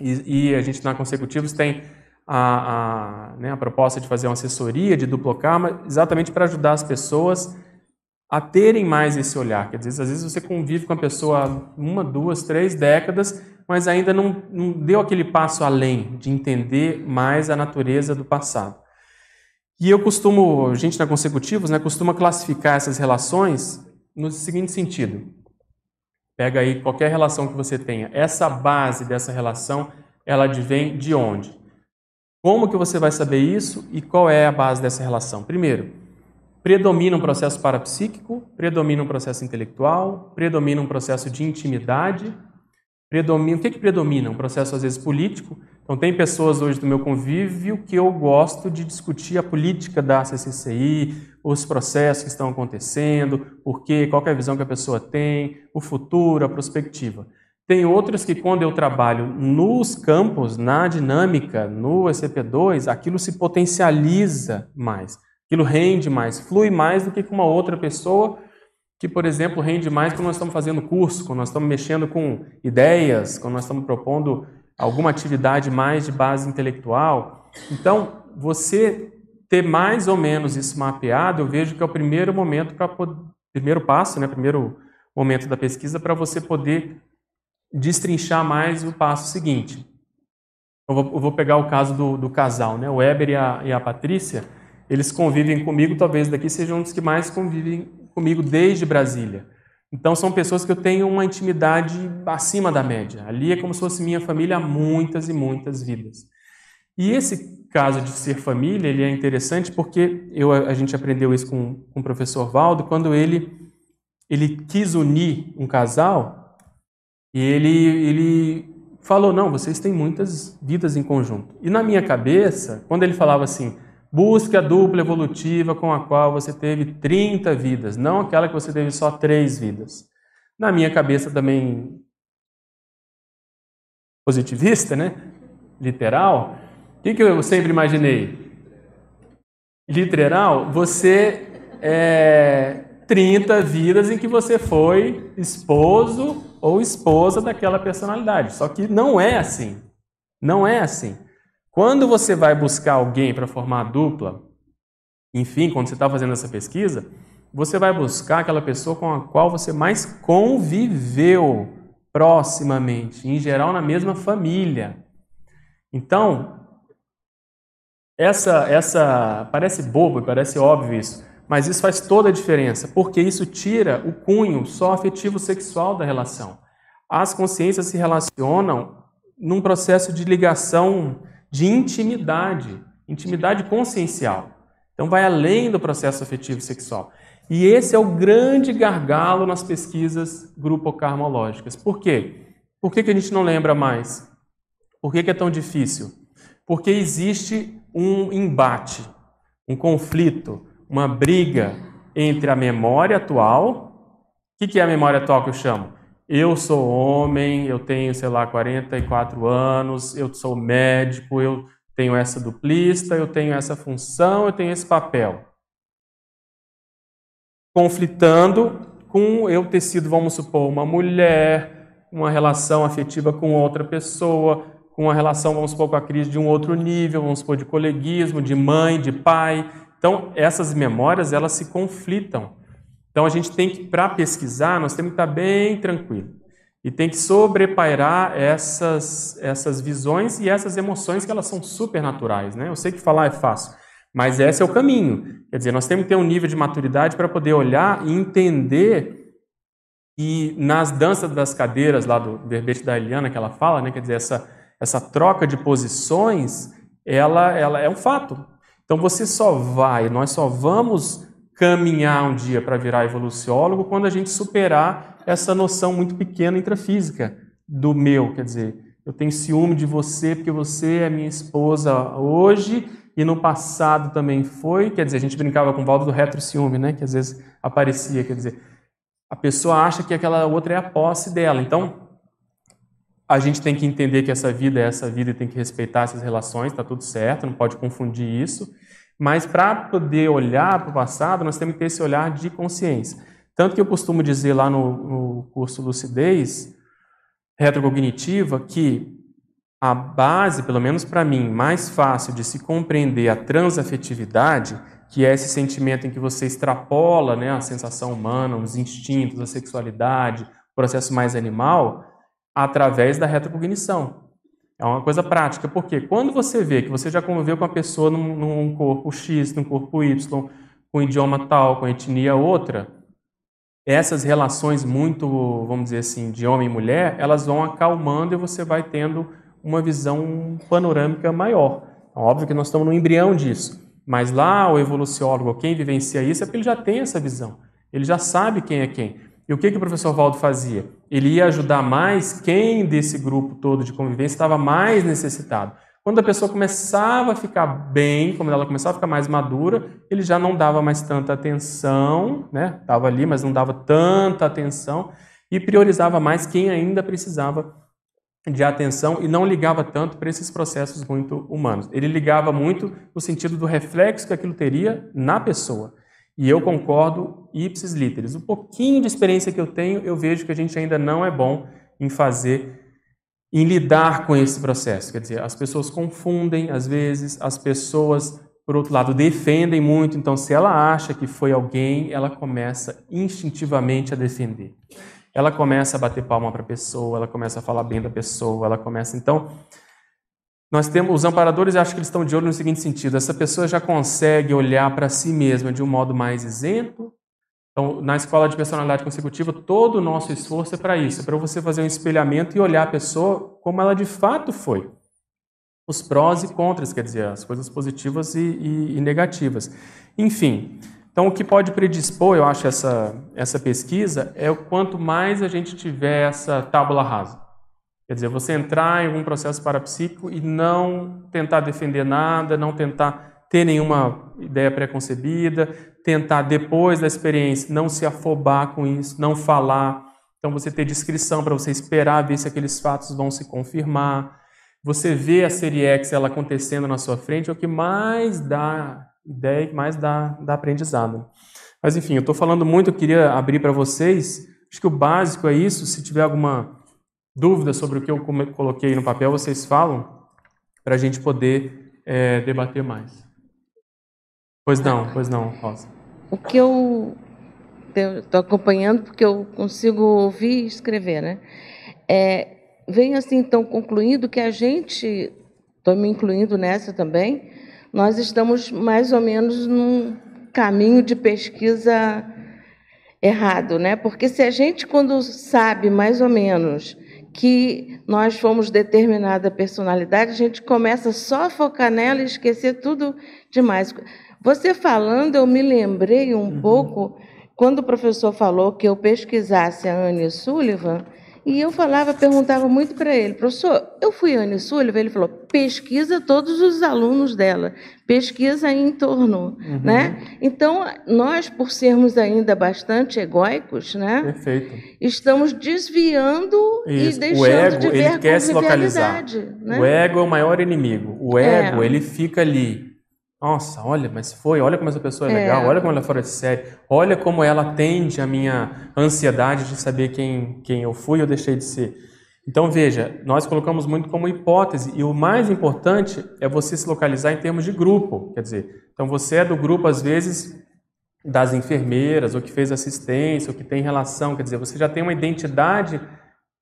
E, e a gente, na Consecutivos, tem a, a, né, a proposta de fazer uma assessoria de duplo karma exatamente para ajudar as pessoas a terem mais esse olhar. Quer dizer, às vezes você convive com a pessoa uma, duas, três décadas, mas ainda não, não deu aquele passo além de entender mais a natureza do passado. E eu costumo, gente na Consecutivos, né, costuma classificar essas relações no seguinte sentido. Pega aí qualquer relação que você tenha. Essa base dessa relação, ela advém de onde? Como que você vai saber isso e qual é a base dessa relação? Primeiro, predomina um processo parapsíquico, predomina um processo intelectual, predomina um processo de intimidade, predomina, o que, que predomina? Um processo às vezes político. Então tem pessoas hoje do meu convívio que eu gosto de discutir a política da CCCI, os processos que estão acontecendo, por quê, qual é a visão que a pessoa tem, o futuro, a perspectiva. Tem outras que quando eu trabalho nos campos, na dinâmica, no ECP2, aquilo se potencializa mais. Aquilo rende mais, flui mais do que com uma outra pessoa que, por exemplo, rende mais quando nós estamos fazendo curso, quando nós estamos mexendo com ideias, quando nós estamos propondo alguma atividade mais de base intelectual. Então, você ter mais ou menos isso mapeado, eu vejo que é o primeiro momento para primeiro passo, né, primeiro momento da pesquisa para você poder destrinchar mais o passo seguinte. Eu vou, eu vou pegar o caso do, do casal, né, o Weber e a, e a Patrícia eles convivem comigo, talvez daqui sejam dos que mais convivem comigo desde Brasília. Então são pessoas que eu tenho uma intimidade acima da média. Ali é como se fosse minha família há muitas e muitas vidas. E esse caso de ser família, ele é interessante porque eu, a gente aprendeu isso com, com o professor Valdo, quando ele, ele quis unir um casal, e ele, ele falou, não, vocês têm muitas vidas em conjunto. E na minha cabeça, quando ele falava assim, Busque a dupla evolutiva com a qual você teve 30 vidas, não aquela que você teve só 3 vidas. Na minha cabeça também positivista, né? Literal. O que, que eu sempre imaginei? Literal, você é 30 vidas em que você foi esposo ou esposa daquela personalidade. Só que não é assim. Não é assim. Quando você vai buscar alguém para formar dupla, enfim, quando você está fazendo essa pesquisa, você vai buscar aquela pessoa com a qual você mais conviveu proximamente, em geral na mesma família. Então, essa, essa parece bobo, parece óbvio isso, mas isso faz toda a diferença, porque isso tira o cunho só afetivo sexual da relação. As consciências se relacionam num processo de ligação de intimidade, intimidade consciencial. Então vai além do processo afetivo sexual. E esse é o grande gargalo nas pesquisas grupo-carmológicas. Por quê? Por que, que a gente não lembra mais? Por que, que é tão difícil? Porque existe um embate, um conflito, uma briga entre a memória atual. O que, que é a memória atual que eu chamo? Eu sou homem, eu tenho, sei lá, 44 anos, eu sou médico, eu tenho essa duplista, eu tenho essa função, eu tenho esse papel. Conflitando com eu ter sido, vamos supor, uma mulher, uma relação afetiva com outra pessoa, com uma relação, vamos supor, com a crise de um outro nível, vamos supor, de coleguismo, de mãe, de pai. Então, essas memórias, elas se conflitam. Então a gente tem que, para pesquisar, nós temos que estar bem tranquilo. E tem que sobrepairar essas, essas visões e essas emoções que elas são super naturais. Né? Eu sei que falar é fácil, mas esse é o caminho. Quer dizer, nós temos que ter um nível de maturidade para poder olhar e entender e nas danças das cadeiras lá do verbete da Eliana que ela fala, né, quer dizer, essa, essa troca de posições, ela, ela é um fato. Então você só vai, nós só vamos caminhar um dia para virar evoluciólogo quando a gente superar essa noção muito pequena intrafísica do meu, quer dizer, eu tenho ciúme de você porque você é minha esposa hoje e no passado também foi, quer dizer, a gente brincava com o Valdo do retro ciúme, né, que às vezes aparecia, quer dizer, a pessoa acha que aquela outra é a posse dela. Então, a gente tem que entender que essa vida é essa vida e tem que respeitar essas relações, está tudo certo, não pode confundir isso. Mas para poder olhar para o passado, nós temos que ter esse olhar de consciência. Tanto que eu costumo dizer lá no, no curso Lucidez Retrocognitiva que a base, pelo menos para mim, mais fácil de se compreender a transafetividade, que é esse sentimento em que você extrapola né, a sensação humana, os instintos, a sexualidade, o processo mais animal, através da retrocognição. É uma coisa prática, porque quando você vê que você já conviveu com a pessoa num, num corpo X, num corpo Y, com idioma tal, com etnia outra, essas relações muito, vamos dizer assim, de homem e mulher, elas vão acalmando e você vai tendo uma visão panorâmica maior. Então, óbvio que nós estamos no embrião disso, mas lá o evoluciólogo, quem vivencia isso, é porque ele já tem essa visão. Ele já sabe quem é quem. E o que, que o professor Valdo fazia? Ele ia ajudar mais quem desse grupo todo de convivência estava mais necessitado. Quando a pessoa começava a ficar bem, quando ela começava a ficar mais madura, ele já não dava mais tanta atenção, né? Estava ali, mas não dava tanta atenção e priorizava mais quem ainda precisava de atenção e não ligava tanto para esses processos muito humanos. Ele ligava muito no sentido do reflexo que aquilo teria na pessoa. E eu concordo ipsis literis. O pouquinho de experiência que eu tenho, eu vejo que a gente ainda não é bom em fazer, em lidar com esse processo. Quer dizer, as pessoas confundem, às vezes, as pessoas, por outro lado, defendem muito. Então, se ela acha que foi alguém, ela começa instintivamente a defender. Ela começa a bater palma para a pessoa, ela começa a falar bem da pessoa, ela começa. Então, nós temos os amparadores, acho que eles estão de olho no seguinte sentido: essa pessoa já consegue olhar para si mesma de um modo mais isento. Então, na escola de personalidade consecutiva, todo o nosso esforço é para isso, é para você fazer um espelhamento e olhar a pessoa como ela de fato foi. Os prós e contras, quer dizer, as coisas positivas e, e, e negativas. Enfim, então o que pode predispor, eu acho, essa, essa pesquisa é o quanto mais a gente tiver essa tábula rasa. Quer dizer, você entrar em algum processo parapsíquico e não tentar defender nada, não tentar ter nenhuma ideia preconcebida, tentar depois da experiência não se afobar com isso, não falar. Então você ter discrição para você esperar ver se aqueles fatos vão se confirmar. Você vê a série X ela acontecendo na sua frente é o que mais dá ideia, que mais dá, dá aprendizado. Mas enfim, eu estou falando muito, eu queria abrir para vocês. Acho que o básico é isso. Se tiver alguma dúvidas sobre o que eu coloquei no papel, vocês falam para a gente poder é, debater mais. Pois não, pois não, Rosa. O que eu estou acompanhando, porque eu consigo ouvir e escrever, né? É, venho assim, então, concluindo que a gente, estou me incluindo nessa também, nós estamos mais ou menos num caminho de pesquisa errado, né? Porque se a gente, quando sabe mais ou menos que nós fomos determinada personalidade, a gente começa só a focar nela e esquecer tudo demais. Você falando, eu me lembrei um uhum. pouco quando o professor falou que eu pesquisasse a Anne Sullivan, e eu falava, perguntava muito para ele, professor, eu fui Anne Sullivan, ele falou, pesquisa todos os alunos dela, pesquisa em torno, uhum. né? Então, nós, por sermos ainda bastante egóicos, né? Perfeito. Estamos desviando Isso. e deixando o ego, de ver ele quer se localizar. Né? O ego é o maior inimigo. O ego, é. ele fica ali nossa, olha, mas foi, olha como essa pessoa é, é. legal, olha como ela é fora de série, olha como ela atende a minha ansiedade de saber quem, quem eu fui ou deixei de ser. Então veja, nós colocamos muito como hipótese e o mais importante é você se localizar em termos de grupo, quer dizer, então você é do grupo às vezes das enfermeiras, ou que fez assistência, ou que tem relação, quer dizer, você já tem uma identidade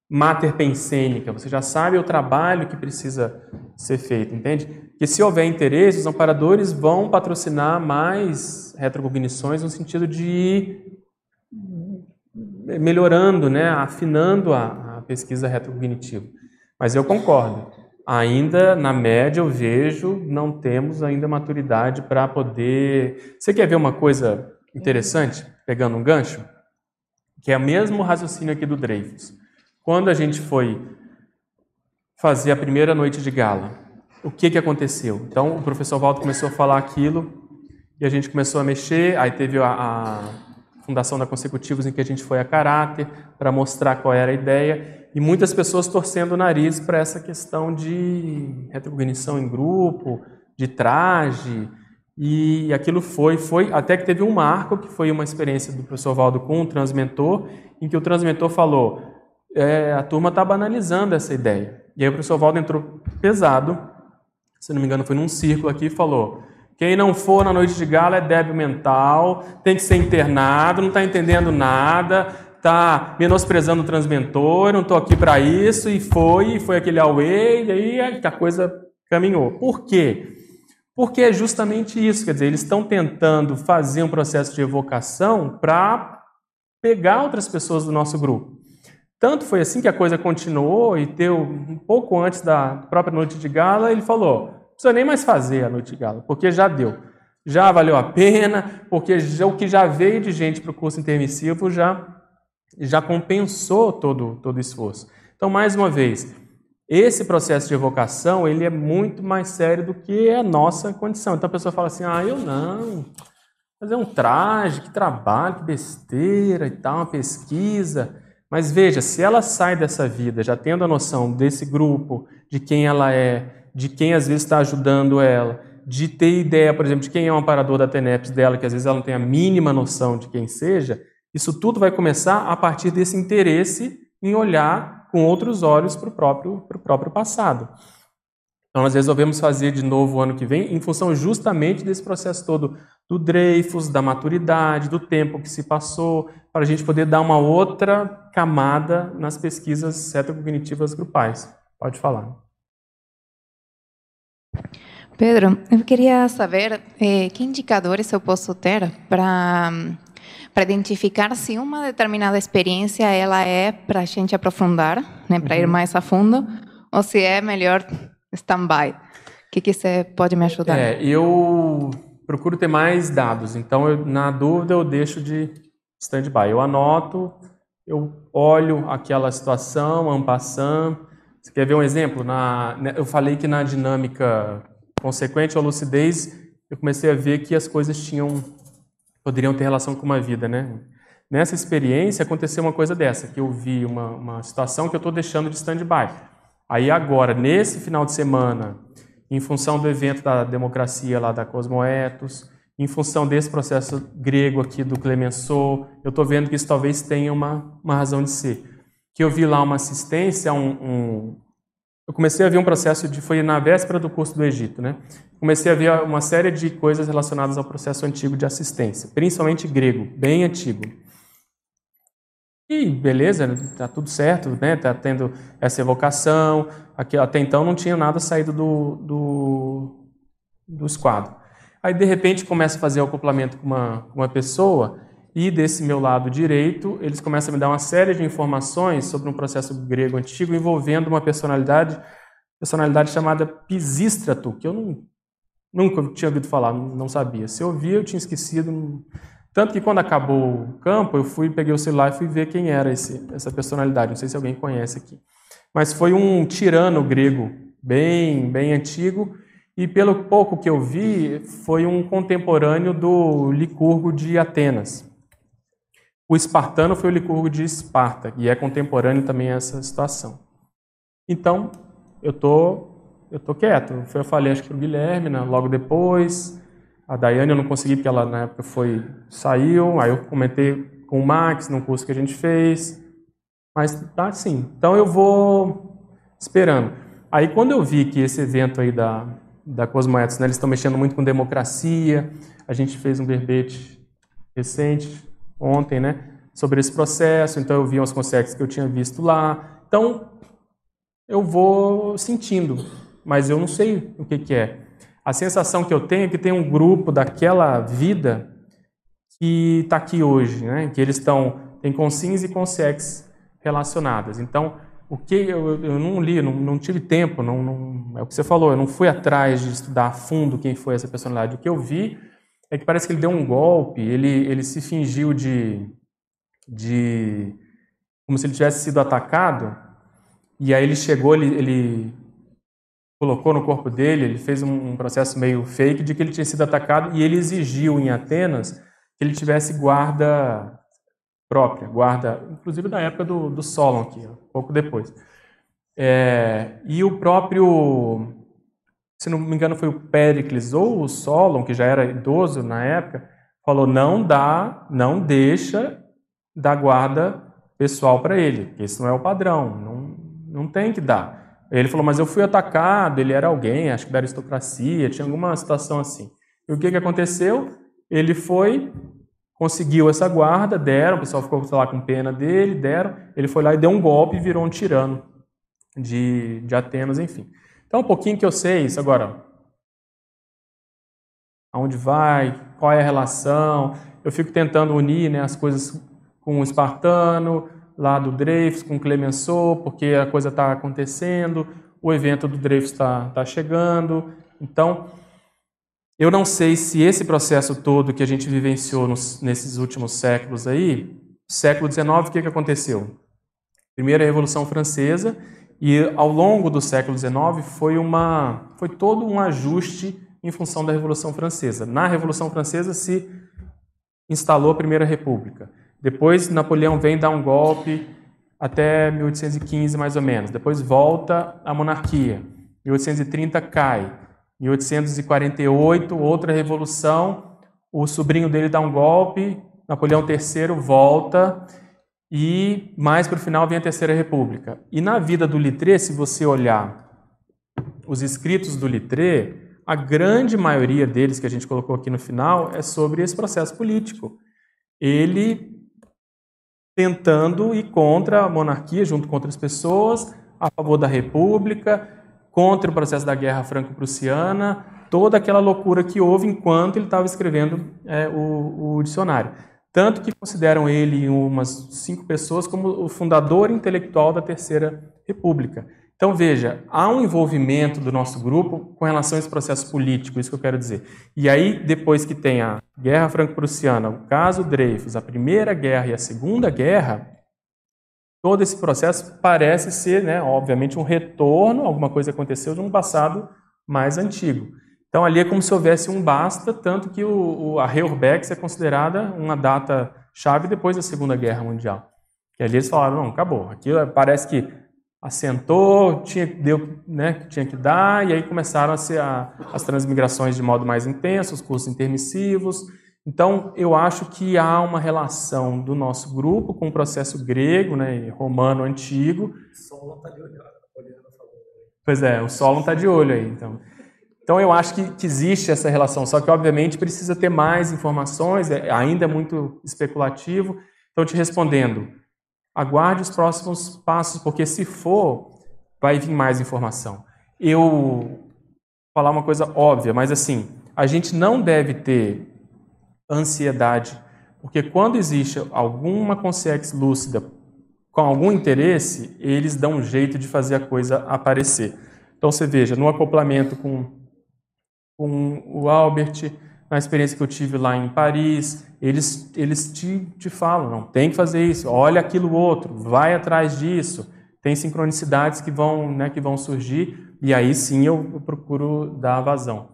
mater pensênica, você já sabe o trabalho que precisa ser feito, entende? Que se houver interesse, os amparadores vão patrocinar mais retrocognições no sentido de ir melhorando, né, afinando a, a pesquisa retrocognitiva. Mas eu concordo. Ainda na média eu vejo não temos ainda maturidade para poder. Você quer ver uma coisa interessante, pegando um gancho, que é o mesmo raciocínio aqui do Dreyfus. Quando a gente foi fazer a primeira noite de gala, o que, que aconteceu? Então, o professor Waldo começou a falar aquilo e a gente começou a mexer, aí teve a, a fundação da Consecutivos, em que a gente foi a caráter para mostrar qual era a ideia, e muitas pessoas torcendo o nariz para essa questão de retrocognição em grupo, de traje, e aquilo foi, foi até que teve um marco, que foi uma experiência do professor Valdo com um transmentor, em que o transmentor falou, é, a turma está banalizando essa ideia. E aí o professor Valdo entrou pesado, se não me engano foi num círculo aqui, e falou, quem não for na noite de gala é débil mental, tem que ser internado, não está entendendo nada, está menosprezando o transmentor, não estou aqui para isso, e foi, e foi aquele away, e aí a coisa caminhou. Por quê? Porque é justamente isso, quer dizer, eles estão tentando fazer um processo de evocação para pegar outras pessoas do nosso grupo. Tanto foi assim que a coisa continuou e deu um pouco antes da própria noite de gala, ele falou: precisa nem mais fazer a noite de gala, porque já deu. Já valeu a pena, porque já, o que já veio de gente para o curso intermissivo já, já compensou todo, todo o esforço. Então, mais uma vez, esse processo de evocação ele é muito mais sério do que a nossa condição. Então a pessoa fala assim: ah, eu não, fazer um traje, que trabalho, que besteira e tal, uma pesquisa. Mas veja, se ela sai dessa vida já tendo a noção desse grupo, de quem ela é, de quem às vezes está ajudando ela, de ter ideia, por exemplo, de quem é um amparador da TENEPS dela, que às vezes ela não tem a mínima noção de quem seja, isso tudo vai começar a partir desse interesse em olhar com outros olhos para o próprio, próprio passado. Então, nós resolvemos fazer de novo o ano que vem, em função justamente desse processo todo do Dreyfus, da maturidade, do tempo que se passou, para a gente poder dar uma outra camada nas pesquisas cetocognitivas grupais. Pode falar. Pedro, eu queria saber eh, que indicadores eu posso ter para para identificar se uma determinada experiência ela é para a gente aprofundar, né, para uhum. ir mais a fundo, ou se é melhor stand-by. O que, que você pode me ajudar? É, eu procuro ter mais dados, então eu, na dúvida eu deixo de stand-by. Eu anoto, eu olho aquela situação, ampassando. Você quer ver um exemplo? Na, né, eu falei que na dinâmica consequente à lucidez, eu comecei a ver que as coisas tinham poderiam ter relação com uma vida, né? Nessa experiência aconteceu uma coisa dessa, que eu vi uma, uma situação que eu estou deixando de stand-by. Aí agora, nesse final de semana, em função do evento da democracia lá da Cosmoetos, em função desse processo grego aqui do Clemenceau, eu estou vendo que isso talvez tenha uma, uma razão de ser. Que eu vi lá uma assistência, um, um eu comecei a ver um processo de foi na véspera do curso do Egito, né? Comecei a ver uma série de coisas relacionadas ao processo antigo de assistência, principalmente grego, bem antigo. E beleza, tá tudo certo, né? Tá tendo essa evocação. Aqui, até então não tinha nada saído do, do, do esquadro. Aí de repente começa a fazer o acoplamento com uma, uma pessoa e desse meu lado direito, eles começam a me dar uma série de informações sobre um processo grego antigo envolvendo uma personalidade, personalidade chamada Pisístrato, que eu não, nunca tinha ouvido falar, não sabia. Se eu via, eu tinha esquecido. Tanto que quando acabou o campo, eu fui, peguei o celular e fui ver quem era esse, essa personalidade. Não sei se alguém conhece aqui. Mas foi um tirano grego, bem, bem antigo, e pelo pouco que eu vi, foi um contemporâneo do Licurgo de Atenas. O espartano foi o Licurgo de Esparta, e é contemporâneo também a essa situação. Então, eu tô, eu tô quieto. Eu falei, acho que para o Guilherme, né, logo depois. A Daiane eu não consegui, porque ela na época foi, saiu. Aí eu comentei com o Max, num curso que a gente fez. Mas tá assim. Então eu vou esperando. Aí quando eu vi que esse evento aí da, da Cosmoetos, né, eles estão mexendo muito com democracia, a gente fez um verbete recente, ontem, né, sobre esse processo, então eu vi umas consequências que eu tinha visto lá. Então, eu vou sentindo, mas eu não sei o que, que é. A sensação que eu tenho é que tem um grupo daquela vida que está aqui hoje, né? que eles estão, tem consins e consex relacionadas. Então, o que eu, eu não li, não, não tive tempo, não, não, é o que você falou, eu não fui atrás de estudar a fundo quem foi essa personalidade. O que eu vi é que parece que ele deu um golpe, ele, ele se fingiu de, de. como se ele tivesse sido atacado, e aí ele chegou, ele, ele colocou no corpo dele, ele fez um, um processo meio fake de que ele tinha sido atacado, e ele exigiu em Atenas que ele tivesse guarda própria, guarda, inclusive da época do, do Solon aqui, um pouco depois. É, e o próprio, se não me engano, foi o Péricles ou o Solon, que já era idoso na época, falou: não dá, não deixa da guarda pessoal para ele, porque esse não é o padrão, não, não tem que dar. Ele falou: mas eu fui atacado, ele era alguém, acho que da aristocracia, tinha alguma situação assim. E o que, que aconteceu? Ele foi, conseguiu essa guarda, deram, o pessoal ficou lá com pena dele, deram, ele foi lá e deu um golpe e virou um tirano de, de Atenas, enfim. Então, um pouquinho que eu sei isso. Agora, aonde vai, qual é a relação, eu fico tentando unir né, as coisas com o espartano, lá do Dreyfus, com Clemenceau, porque a coisa está acontecendo, o evento do Dreyfus está tá chegando. Então, eu não sei se esse processo todo que a gente vivenciou nos, nesses últimos séculos aí, século XIX, o que, que aconteceu? Primeira Revolução Francesa, e ao longo do século XIX foi, uma, foi todo um ajuste em função da Revolução Francesa. Na Revolução Francesa se instalou a Primeira República. Depois Napoleão vem dar um golpe até 1815 mais ou menos. Depois volta a monarquia. 1830 cai. 1848 outra revolução. O sobrinho dele dá um golpe. Napoleão III volta e mais para o final vem a Terceira República. E na vida do Littré, se você olhar os escritos do Littré, a grande maioria deles que a gente colocou aqui no final é sobre esse processo político. Ele tentando ir contra a monarquia, junto com outras pessoas, a favor da república, contra o processo da guerra franco-prussiana, toda aquela loucura que houve enquanto ele estava escrevendo é, o, o dicionário. Tanto que consideram ele umas cinco pessoas como o fundador intelectual da Terceira República. Então, veja, há um envolvimento do nosso grupo com relação a esse processo político, isso que eu quero dizer. E aí, depois que tem a Guerra Franco-Prussiana, o caso Dreyfus, a Primeira Guerra e a Segunda Guerra, todo esse processo parece ser, né, obviamente, um retorno, alguma coisa aconteceu de um passado mais antigo. Então ali é como se houvesse um basta, tanto que o, o, a Reurbex é considerada uma data chave depois da Segunda Guerra Mundial. E ali eles falaram, não, acabou. Aqui parece que assentou, tinha, deu, né, tinha que dar, e aí começaram a ser a, as transmigrações de modo mais intenso, os cursos intermissivos. Então, eu acho que há uma relação do nosso grupo com o processo grego, né, romano antigo. Solon está de olho, Pois é, o Solon está de olho aí, então. Então eu acho que, que, existe essa relação, só que obviamente precisa ter mais informações, é, ainda é muito especulativo. Então, te respondendo, aguarde os próximos passos, porque se for, vai vir mais informação. Eu falar uma coisa óbvia, mas assim, a gente não deve ter ansiedade, porque quando existe alguma consciência lúcida com algum interesse, eles dão um jeito de fazer a coisa aparecer. Então você veja, no acoplamento com com o Albert, na experiência que eu tive lá em Paris, eles, eles te, te falam, não, tem que fazer isso, olha aquilo outro, vai atrás disso, tem sincronicidades que vão, né, que vão surgir, e aí sim eu, eu procuro dar vazão.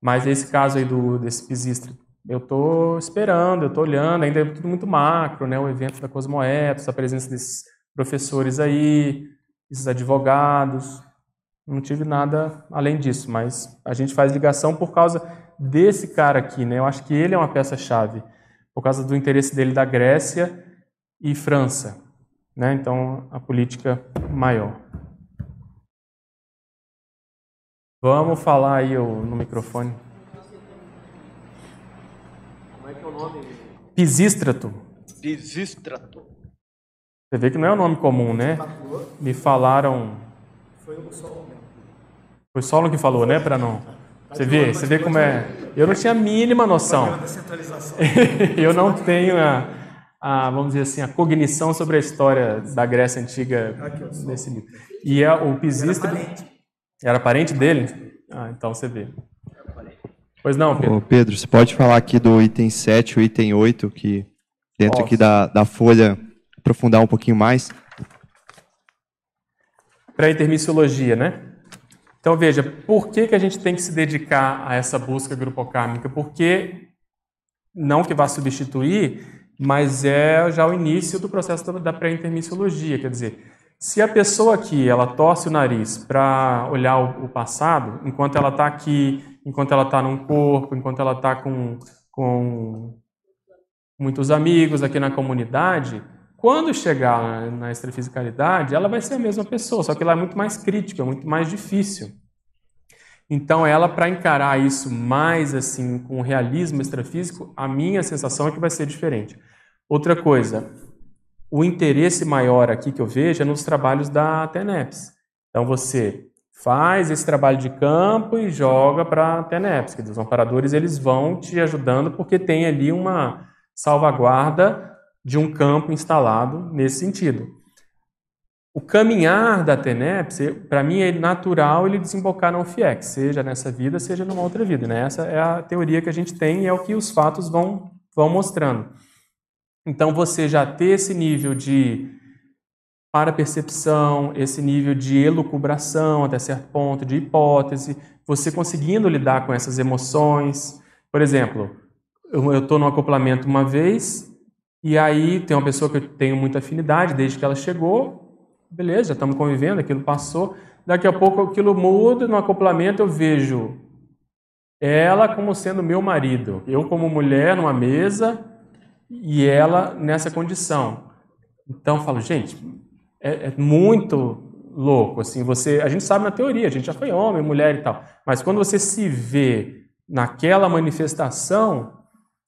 Mas esse caso aí do, desse pisistra, eu estou esperando, eu estou olhando, ainda é tudo muito macro, né, o evento da Cosmoetos, a presença desses professores aí, esses advogados, não tive nada além disso, mas a gente faz ligação por causa desse cara aqui, né? Eu acho que ele é uma peça-chave, por causa do interesse dele da Grécia e França, né? Então, a política maior. Vamos falar aí no microfone. Como é que é o nome? Pisístrato. Pisístrato. Você vê que não é um nome comum, né? Me falaram. Foi o sol. Foi Solon que falou, né, para não. Você vê, você vê como é. Eu não tinha a mínima noção. Eu não tenho a, a, vamos dizer assim, a cognição sobre a história da Grécia antiga nesse livro. E é, o Pisista era parente dele. Ah, então você vê. Pois não, Pedro. Ô, Pedro, você pode falar aqui do item 7, o item 8, que dentro Nossa. aqui da, da folha aprofundar um pouquinho mais? Para a intermissiologia, né? Então veja, por que, que a gente tem que se dedicar a essa busca grupocármica? Porque não que vá substituir, mas é já o início do processo da pré-intermissiologia. Quer dizer, se a pessoa aqui ela torce o nariz para olhar o, passado, enquanto ela está aqui, enquanto ela está num corpo, enquanto ela está com, com muitos amigos aqui na comunidade, quando chegar na, extrafisicalidade, ela vai ser a mesma pessoa, só que ela é muito mais crítica, muito mais difícil. Então, ela, para encarar isso mais assim, com realismo extrafísico, a minha sensação é que vai ser diferente. Outra coisa, o interesse maior aqui que eu vejo é nos trabalhos da TENEPS. Então, você faz esse trabalho de campo e joga para a TENEPS. Os amparadores eles vão te ajudando porque tem ali uma salvaguarda de um campo instalado nesse sentido. O caminhar da TENEPS, para mim, é natural ele desembocar no FIEX, seja nessa vida, seja numa outra vida. Né? Essa é a teoria que a gente tem e é o que os fatos vão, vão mostrando. Então, você já ter esse nível de para-percepção, esse nível de elucubração até certo ponto, de hipótese, você conseguindo lidar com essas emoções. Por exemplo, eu estou no acoplamento uma vez, e aí tem uma pessoa que eu tenho muita afinidade desde que ela chegou, beleza, já estamos convivendo, aquilo passou. Daqui a pouco aquilo muda, no acoplamento eu vejo ela como sendo meu marido, eu como mulher numa mesa e ela nessa condição. Então eu falo, gente, é, é muito louco assim. Você, a gente sabe na teoria, a gente já foi homem, mulher e tal, mas quando você se vê naquela manifestação,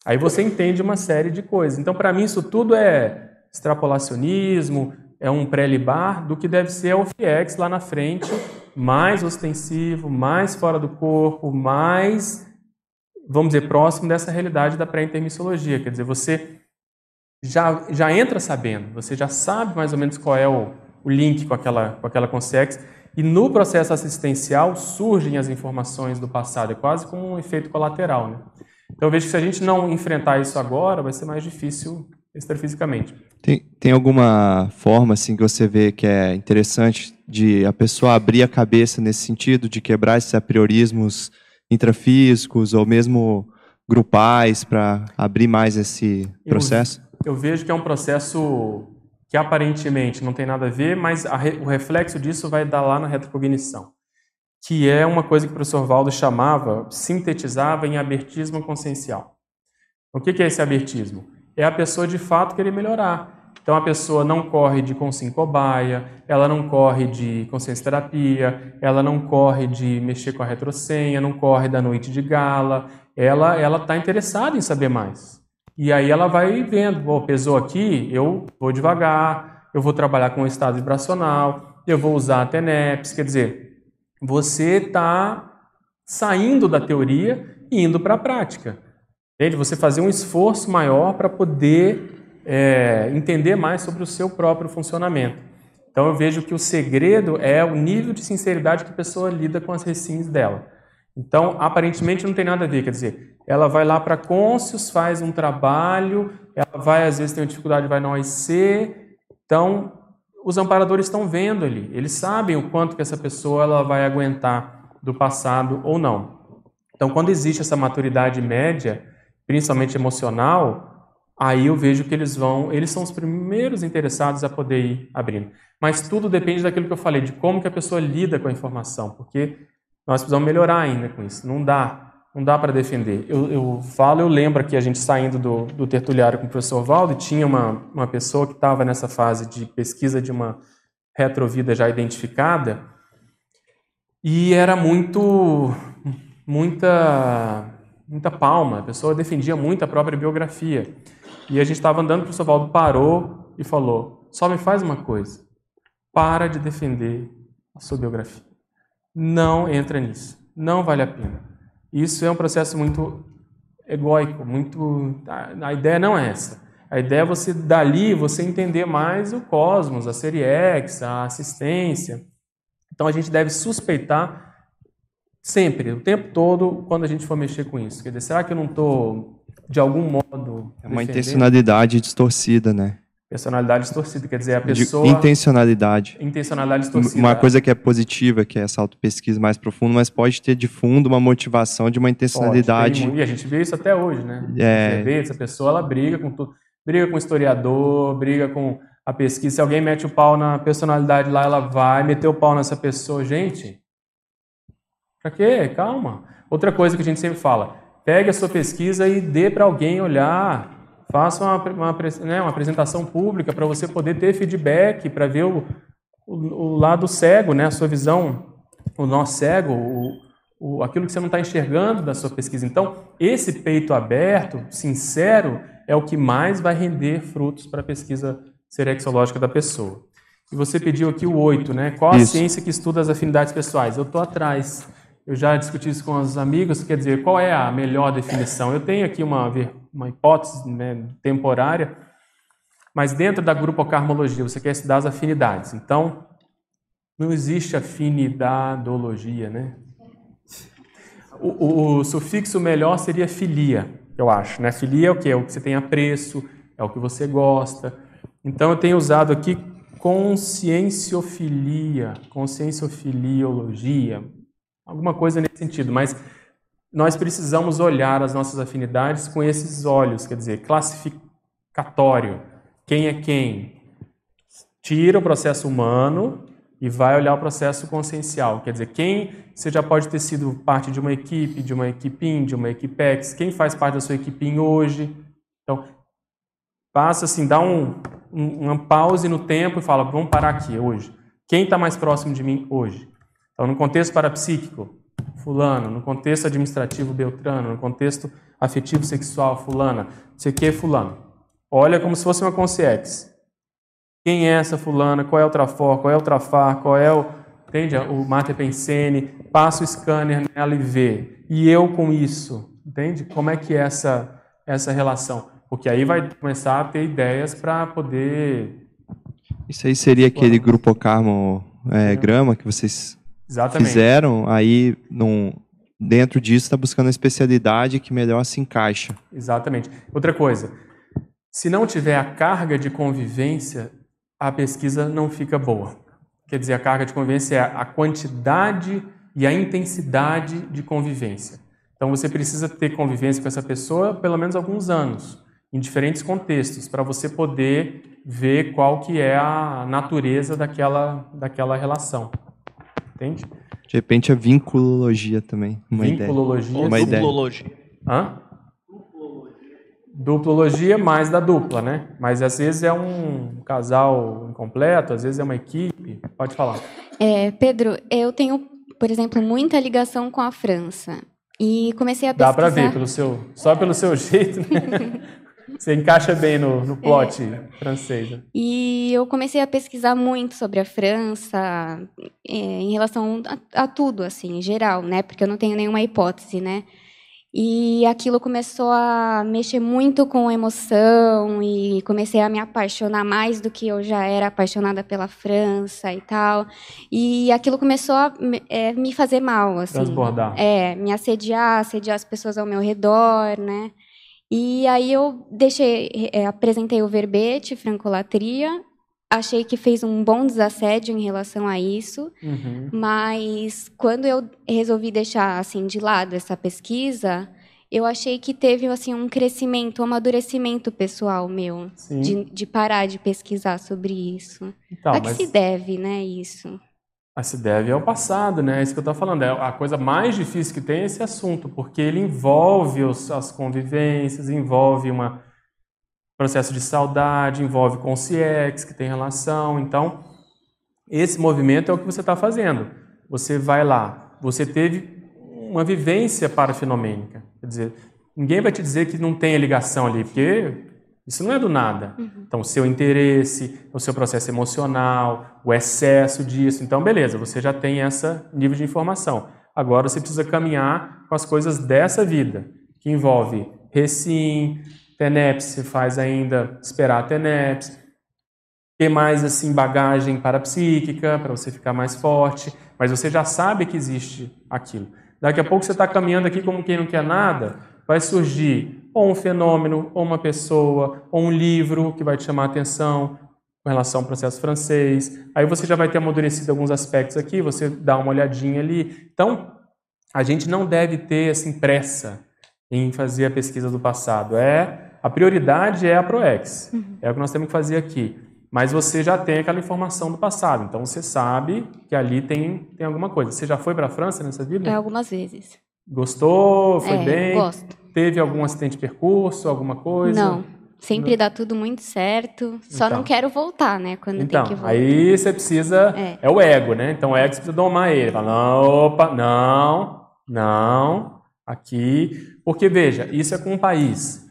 aí você entende uma série de coisas. Então para mim isso tudo é extrapolacionismo, é um pré-libar do que deve ser o FIEX lá na frente, mais ostensivo, mais fora do corpo, mais, vamos dizer, próximo dessa realidade da pré-intermissologia. Quer dizer, você já, já entra sabendo, você já sabe mais ou menos qual é o, o link com aquela, com aquela consex, e no processo assistencial surgem as informações do passado, é quase como um efeito colateral. Né? Então eu vejo que se a gente não enfrentar isso agora, vai ser mais difícil extrafisicamente. Tem, tem alguma forma assim que você vê que é interessante de a pessoa abrir a cabeça nesse sentido, de quebrar esses apriorismos intrafísicos ou mesmo grupais para abrir mais esse processo? Eu, eu, vejo que é um processo que aparentemente não tem nada a ver, mas o reflexo disso vai dar lá na retrocognição, que é uma coisa que o professor Valdo chamava, sintetizava em abertismo consciencial. O que é esse abertismo? É a pessoa de fato querer melhorar. Então a pessoa não corre de consim cobaia, ela não corre de consciência terapia, ela não corre de mexer com a retrosenha, não corre da noite de gala, ela ela está interessada em saber mais. E aí ela vai vendo, oh, pesou aqui, eu vou devagar, eu vou trabalhar com o estado vibracional, eu vou usar a TENEPS, quer dizer, você está saindo da teoria e indo para a prática. Entende? Você fazer um esforço maior para poder é, entender mais sobre o seu próprio funcionamento. Então eu vejo que o segredo é o nível de sinceridade que a pessoa lida com as recins dela. Então, aparentemente não tem nada a ver, quer dizer, ela vai lá para Côncios, faz um trabalho, ela vai, às vezes tem uma dificuldade, vai no OIC, então os amparadores estão vendo ali, eles sabem o quanto que essa pessoa ela vai aguentar do passado ou não. Então, quando existe essa maturidade média, principalmente emocional, aí eu vejo que eles vão, eles são os primeiros interessados a poder ir abrindo. Mas tudo depende daquilo que eu falei, de como que a pessoa lida com a informação, porque nós precisamos melhorar ainda com isso. Não dá, não dá para defender. Eu, eu, falo, eu lembro aqui a gente saindo do, do tertuliário com o professor Valdo, tinha uma, uma pessoa que estava nessa fase de pesquisa de uma retrovida já identificada, e era muito, muita, muita palma, a pessoa defendia muito a própria biografia. E a gente estava andando, o professor Valdo parou e falou: só me faz uma coisa, para de defender a sua biografia. Não entra nisso, não vale a pena. Isso é um processo muito egóico, muito. A ideia não é essa. A ideia é você, dali, você entender mais o cosmos, a série X, a assistência. Então a gente deve suspeitar sempre, o tempo todo, quando a gente for mexer com isso. Quer dizer, será que eu não estou de algum modo. É uma intencionalidade distorcida, né? Personalidade distorcida, quer dizer, a De pessoa. intencionalidade. Intencionalidade distorcida. Uma coisa que é positiva, que é essa autopesquisa mais profunda, mas pode ter de fundo uma motivação de uma Pode, intencionalidade. tem muito. E a gente vê isso até hoje, né? É. Você vê, essa pessoa ela briga com tudo. Briga com o historiador, briga com a pesquisa. Se alguém mete o pau na personalidade lá, ela vai meter o pau nessa pessoa. Gente, pra quê? Calma. Outra coisa que a gente sempre fala: pegue a sua pesquisa e dê para alguém olhar. Faça uma, uma, né, uma apresentação pública para você poder ter feedback, para ver o, o, o lado cego, né, a sua visão, o nó cego, o, o, aquilo que você não está enxergando da sua pesquisa. Então, esse peito aberto, sincero, é o que mais vai render frutos para a pesquisa serexológica da pessoa. E você pediu aqui o 8, né? Qual a Isso. ciência que estuda as afinidades pessoais? Eu estou atrás. Eu já discuti isso com os amigos, quer dizer, qual é a melhor definição? Eu tenho aqui uma, uma hipótese né, temporária, mas dentro da grupocarmologia você quer estudar as afinidades. Então, não existe afinidadologia, né? O, o- o sufixo melhor seria filia, eu acho. Né? Filia é o que? É o que você tem apreço, é o que você gosta. Então eu tenho usado aqui conscienciofilia, conscienciofiliologia, alguma coisa nesse sentido, mas nós precisamos olhar as nossas afinidades com esses olhos, quer dizer, classificatório. Quem é quem? Tira o processo humano e vai olhar o processo consciencial. Quer dizer, quem você já pode ter sido parte de uma equipe, de uma equipim, de uma equipex, quem faz parte da sua equipim hoje. Então, passa assim, dá um, um- uma pause no tempo e fala, vamos parar aqui hoje. Quem está mais próximo de mim hoje? Então, no contexto parapsíquico, fulano, no contexto administrativo, beltrano, no contexto afetivo sexual, fulana, não sei o que, fulano. Olha como se fosse uma consciex. Quem é essa fulana? Qual é o trafor? Qual é o trafar? Qual é o... Entende? O Mater Pensene. Passa o scanner nela e vê. E eu com isso. Entende? Como é que é essa, essa relação? Porque aí vai começar a ter ideias para poder... Isso aí seria aquele grupo Carmo é, grama que vocês Exatamente. fizeram, aí num, dentro disso está buscando a especialidade que melhor se encaixa. Exatamente. Outra coisa, se não tiver a carga de convivência, a pesquisa não fica boa. Quer dizer, a carga de convivência é a quantidade e a intensidade de convivência. Então você precisa ter convivência com essa pessoa pelo menos alguns anos, em diferentes contextos, para você poder ver qual que é a natureza daquela, daquela relação. Entende? De repente a vinculologia também, uma ideia. Vinculologia. Uma ideia. Duplologia. Hã? Duplologia mais da dupla, né? Mas às vezes é um casal incompleto, às vezes é uma equipe. Pode falar. É, Pedro, eu tenho, por exemplo, muita ligação com a França. E comecei a Dá pesquisar. pra ver pelo seu, só pelo seu jeito, né? Você encaixa bem no, no plot francês. né? E eu comecei a pesquisar muito sobre a França, é, em relação a, a tudo, assim, em geral, né? Porque eu não tenho nenhuma hipótese, né? E aquilo começou a mexer muito com emoção e comecei a me apaixonar mais do que eu já era apaixonada pela França e tal. E aquilo começou a me- é, me fazer mal, assim. Transbordar. É, me assediar, assediar as pessoas ao meu redor, né? E aí eu deixei, é, apresentei o verbete, francolatria, achei que fez um bom desassédio em relação a isso, Uhum. mas quando eu resolvi deixar assim de lado essa pesquisa, eu achei que teve assim um crescimento, um amadurecimento pessoal meu, de, de parar de pesquisar sobre isso. Então, a que mas se deve, né, isso? A se deve ao passado, né? É isso que eu estou falando. É a coisa mais difícil que tem é esse assunto, porque ele envolve os- as convivências, envolve um processo de saudade, envolve consciex, que tem relação. Então, esse movimento é o que você está fazendo. Você vai lá, você teve uma vivência parafinomênica. Quer dizer, ninguém vai te dizer que não tem ligação ali, porque isso não é do nada. Então, o seu interesse, o seu processo emocional, o excesso disso. Então, beleza, você já tem esse nível de informação. Agora você precisa caminhar com as coisas dessa vida, que envolve recim, TENEPS, você faz ainda esperar a TENEPS, ter mais assim bagagem parapsíquica para você ficar mais forte, mas você já sabe que existe aquilo. Daqui a pouco você está caminhando aqui como quem não quer nada, vai surgir ou um fenômeno, ou uma pessoa, ou um livro que vai te chamar a atenção com relação ao processo francês. Aí você já vai ter amadurecido alguns aspectos aqui, você dá uma olhadinha ali. Então, a gente não deve ter assim, pressa em fazer a pesquisa do passado. É A prioridade é a ProEx. Uhum. É o que nós temos que fazer aqui. Mas você já tem aquela informação do passado, então você sabe que ali tem, tem alguma coisa. Você já foi para a França nessa vida? É, algumas vezes. Gostou? Foi é, bem? Gosto. Teve algum acidente de percurso, alguma coisa? Não. Sempre não. dá tudo muito certo. Só então. não quero voltar, né? Quando então, tem que voltar. Aí você precisa. É. é. o ego, né? Então o ego você precisa domar ele. Fala, não, opa, não, não, aqui. Porque, veja, isso é com um país.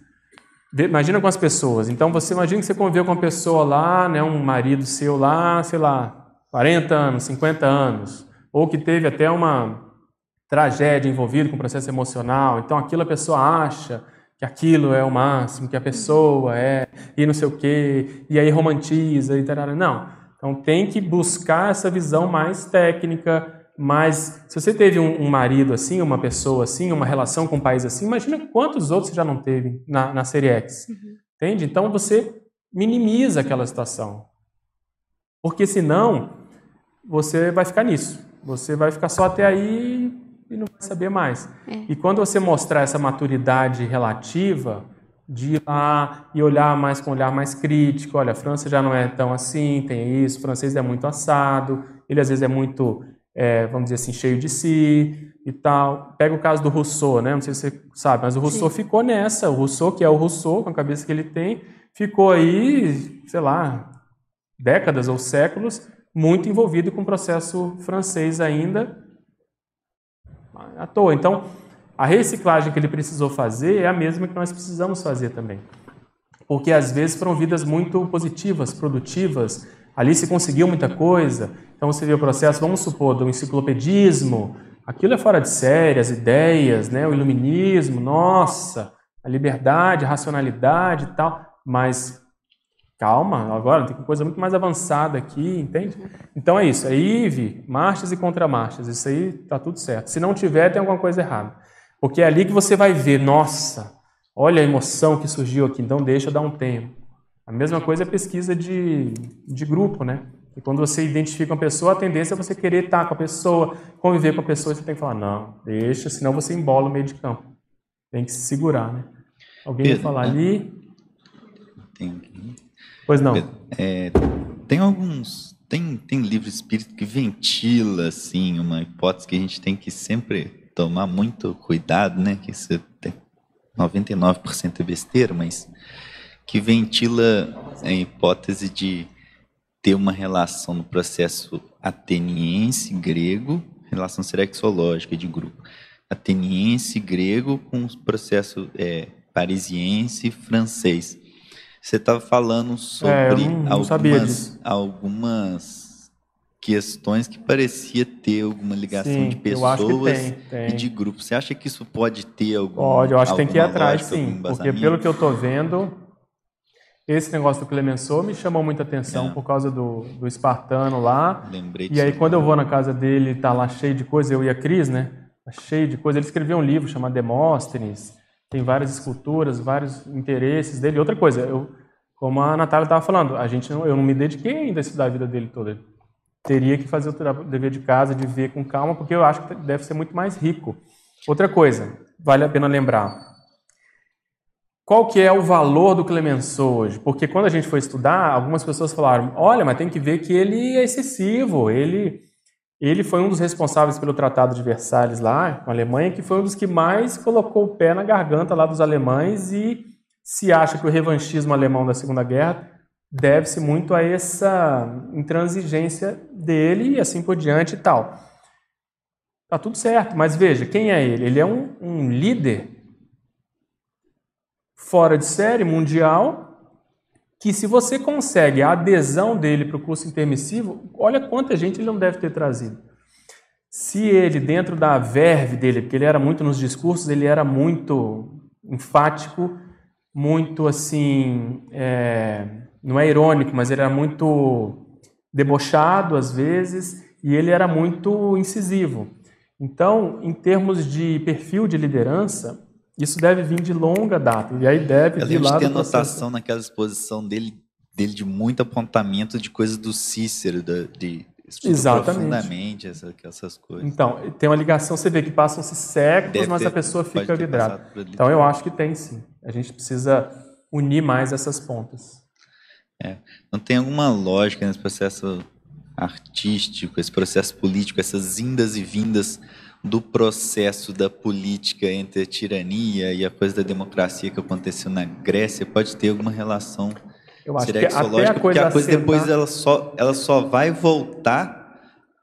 Imagina com as pessoas. Então você imagina que você conviveu com uma pessoa lá, né, um marido seu lá, sei lá, 40 anos, 50 anos, ou que teve até uma tragédia envolvida com o processo emocional. Então aquilo a pessoa acha que aquilo é o máximo, que a pessoa é, e não sei o quê, e aí romantiza e tal. Não. Então tem que buscar essa visão mais técnica, mas se você teve um, um, marido assim, uma pessoa assim, uma relação com um país assim, imagina quantos outros você já não teve na, na série X. Uhum. Entende? Então você minimiza aquela situação. Porque senão você vai ficar nisso. Você vai ficar só até aí e não vai saber mais. É. E quando você mostrar essa maturidade relativa, de ir lá e olhar mais com um olhar mais crítico, olha, a França já não é tão assim, tem isso, o francês é muito assado, ele às vezes é muito é, vamos dizer assim, cheio de si e tal. Pega o caso do Rousseau, né? Não sei se você sabe, mas o Rousseau Sim. ficou nessa. O Rousseau, que é o Rousseau, com a cabeça que ele tem, ficou aí, sei lá, décadas ou séculos, muito envolvido com o processo francês ainda à toa. Então, a reciclagem que ele precisou fazer é a mesma que nós precisamos fazer também. Porque às vezes foram vidas muito positivas, produtivas, ali se conseguiu muita coisa, então você vê o processo, vamos supor, do enciclopedismo, aquilo é fora de série, as ideias, né, o iluminismo, nossa, a liberdade, a racionalidade e tal, mas calma, agora tem coisa muito mais avançada aqui, entende? Então é isso, é IVE, marchas e contramarchas, isso aí tá tudo certo. Se não tiver, tem alguma coisa errada. Porque é ali que você vai ver, nossa, olha a emoção que surgiu aqui, então deixa dar um tempo. A mesma coisa é pesquisa de, de grupo, né? E quando você identifica uma pessoa, a tendência é você querer estar com a pessoa, conviver com a pessoa, e você tem que falar, não, deixa, senão você embola o meio de campo. Tem que se segurar, né? Alguém Pedro, vai falar ali? Tem. Pois não. É, tem alguns. Tem, tem livro espírito que ventila, assim, uma hipótese que a gente tem que sempre tomar muito cuidado, né? Que isso tem 99% é besteira, mas que ventila a hipótese de ter uma relação no processo ateniense grego, relação serexológica de grupo, ateniense grego com o processo é, parisiense francês. Você estava falando sobre é, não, não algumas, algumas questões que parecia ter alguma ligação sim, de pessoas tem, tem. e de grupos. Você acha que isso pode ter algum Pode, eu acho que tem que ir atrás, sim. Porque pelo que eu estou vendo, esse negócio do Clemenceau me chamou muita atenção é. por causa do, do espartano lá. Lembrei E aí, quando eu vou na casa dele, tá lá cheio de coisa, eu e a Cris, né? Tá cheio de coisa. Ele escreveu um livro chamado Demóstenes, tem várias esculturas, vários interesses dele. Outra coisa, eu, como a Natália estava falando, a gente não, eu não me dediquei ainda a estudar a vida dele toda. Teria que fazer o dever de casa, de ver com calma, porque eu acho que deve ser muito mais rico. Outra coisa, vale a pena lembrar, qual que é o valor do Clemenceau hoje? Porque quando a gente foi estudar, algumas pessoas falaram: olha, mas tem que ver que ele é excessivo. Ele, ele foi um dos responsáveis pelo Tratado de Versalhes lá, com a Alemanha, que foi um dos que mais colocou o pé na garganta lá dos alemães e se acha que o revanchismo alemão da Segunda Guerra deve-se muito a essa intransigência dele e assim por diante e tal. Tá tudo certo, mas veja, quem é ele? Ele é um, um líder fora de série, mundial, que se você consegue a adesão dele para o curso intermissivo, olha quanta gente ele não deve ter trazido. Se ele, dentro da verve dele, porque ele era muito nos discursos, ele era muito enfático, muito assim, é, não é irônico, mas ele era muito debochado às vezes, e ele era muito incisivo. Então, em termos de perfil de liderança, Isso deve vir de longa data, e aí deve Eu vir lá de processo. anotação naquela exposição dele, dele de muito apontamento de coisas do Cícero, de estudo Exatamente. profundamente essa- essas coisas. Então, tem uma ligação, você vê que passam-se séculos, Deve mas ter- a pessoa fica vidrada. ali. Então, eu acho que tem sim. A gente precisa unir mais essas pontas. Não tem alguma lógica nesse processo artístico, esse processo político, essas indas e vindas do processo da política entre a tirania e a coisa da democracia que aconteceu na Grécia? Pode ter alguma relação Eu acho que até a porque coisa a coisa depois ela só, ela só vai voltar.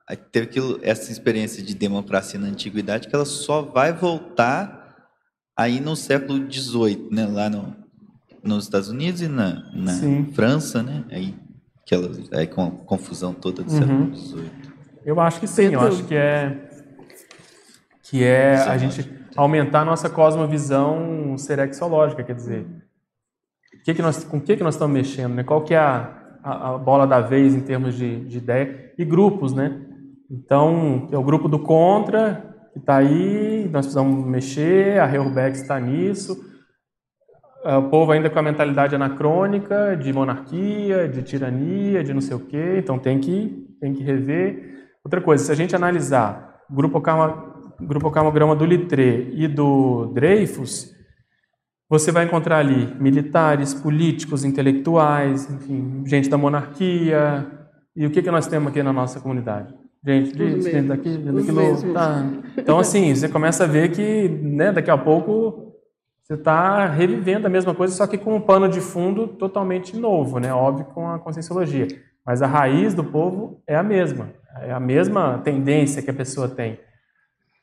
a ter aquilo, essa experiência de democracia na antiguidade, que ela só vai voltar aí no século XVIII, né? lá no, nos Estados Unidos e na, na. França, né? Aí, aquela, aí com a confusão toda do Uhum. século XVIII. Eu acho que sim, eu acho que é que é a gente aumentar a nossa cosmovisão serexológica, quer dizer, que que nós, com o que, que nós estamos mexendo, né? Qual que é a, a, a bola da vez em termos de, de ideia e grupos, né? Então, é o grupo do contra que está aí, nós precisamos mexer, a Reurbeck está nisso, É, o povo ainda com a mentalidade anacrônica de monarquia, de tirania, de não sei o quê, então tem que, tem que rever. Outra coisa, se a gente analisar o grupo karma, grupo do Littré e do Dreyfus, você vai encontrar ali militares, políticos, intelectuais, enfim, gente da monarquia. E o que, que nós temos aqui na nossa comunidade? Gente disso, gente daqui, gente daquilo. Tá. Então, assim, você começa a ver que né, daqui a pouco você está revivendo a mesma coisa, só que com um pano de fundo totalmente novo, né? Óbvio, com a conscienciologia. Mas a raiz do povo é a mesma. É a mesma tendência que a pessoa tem.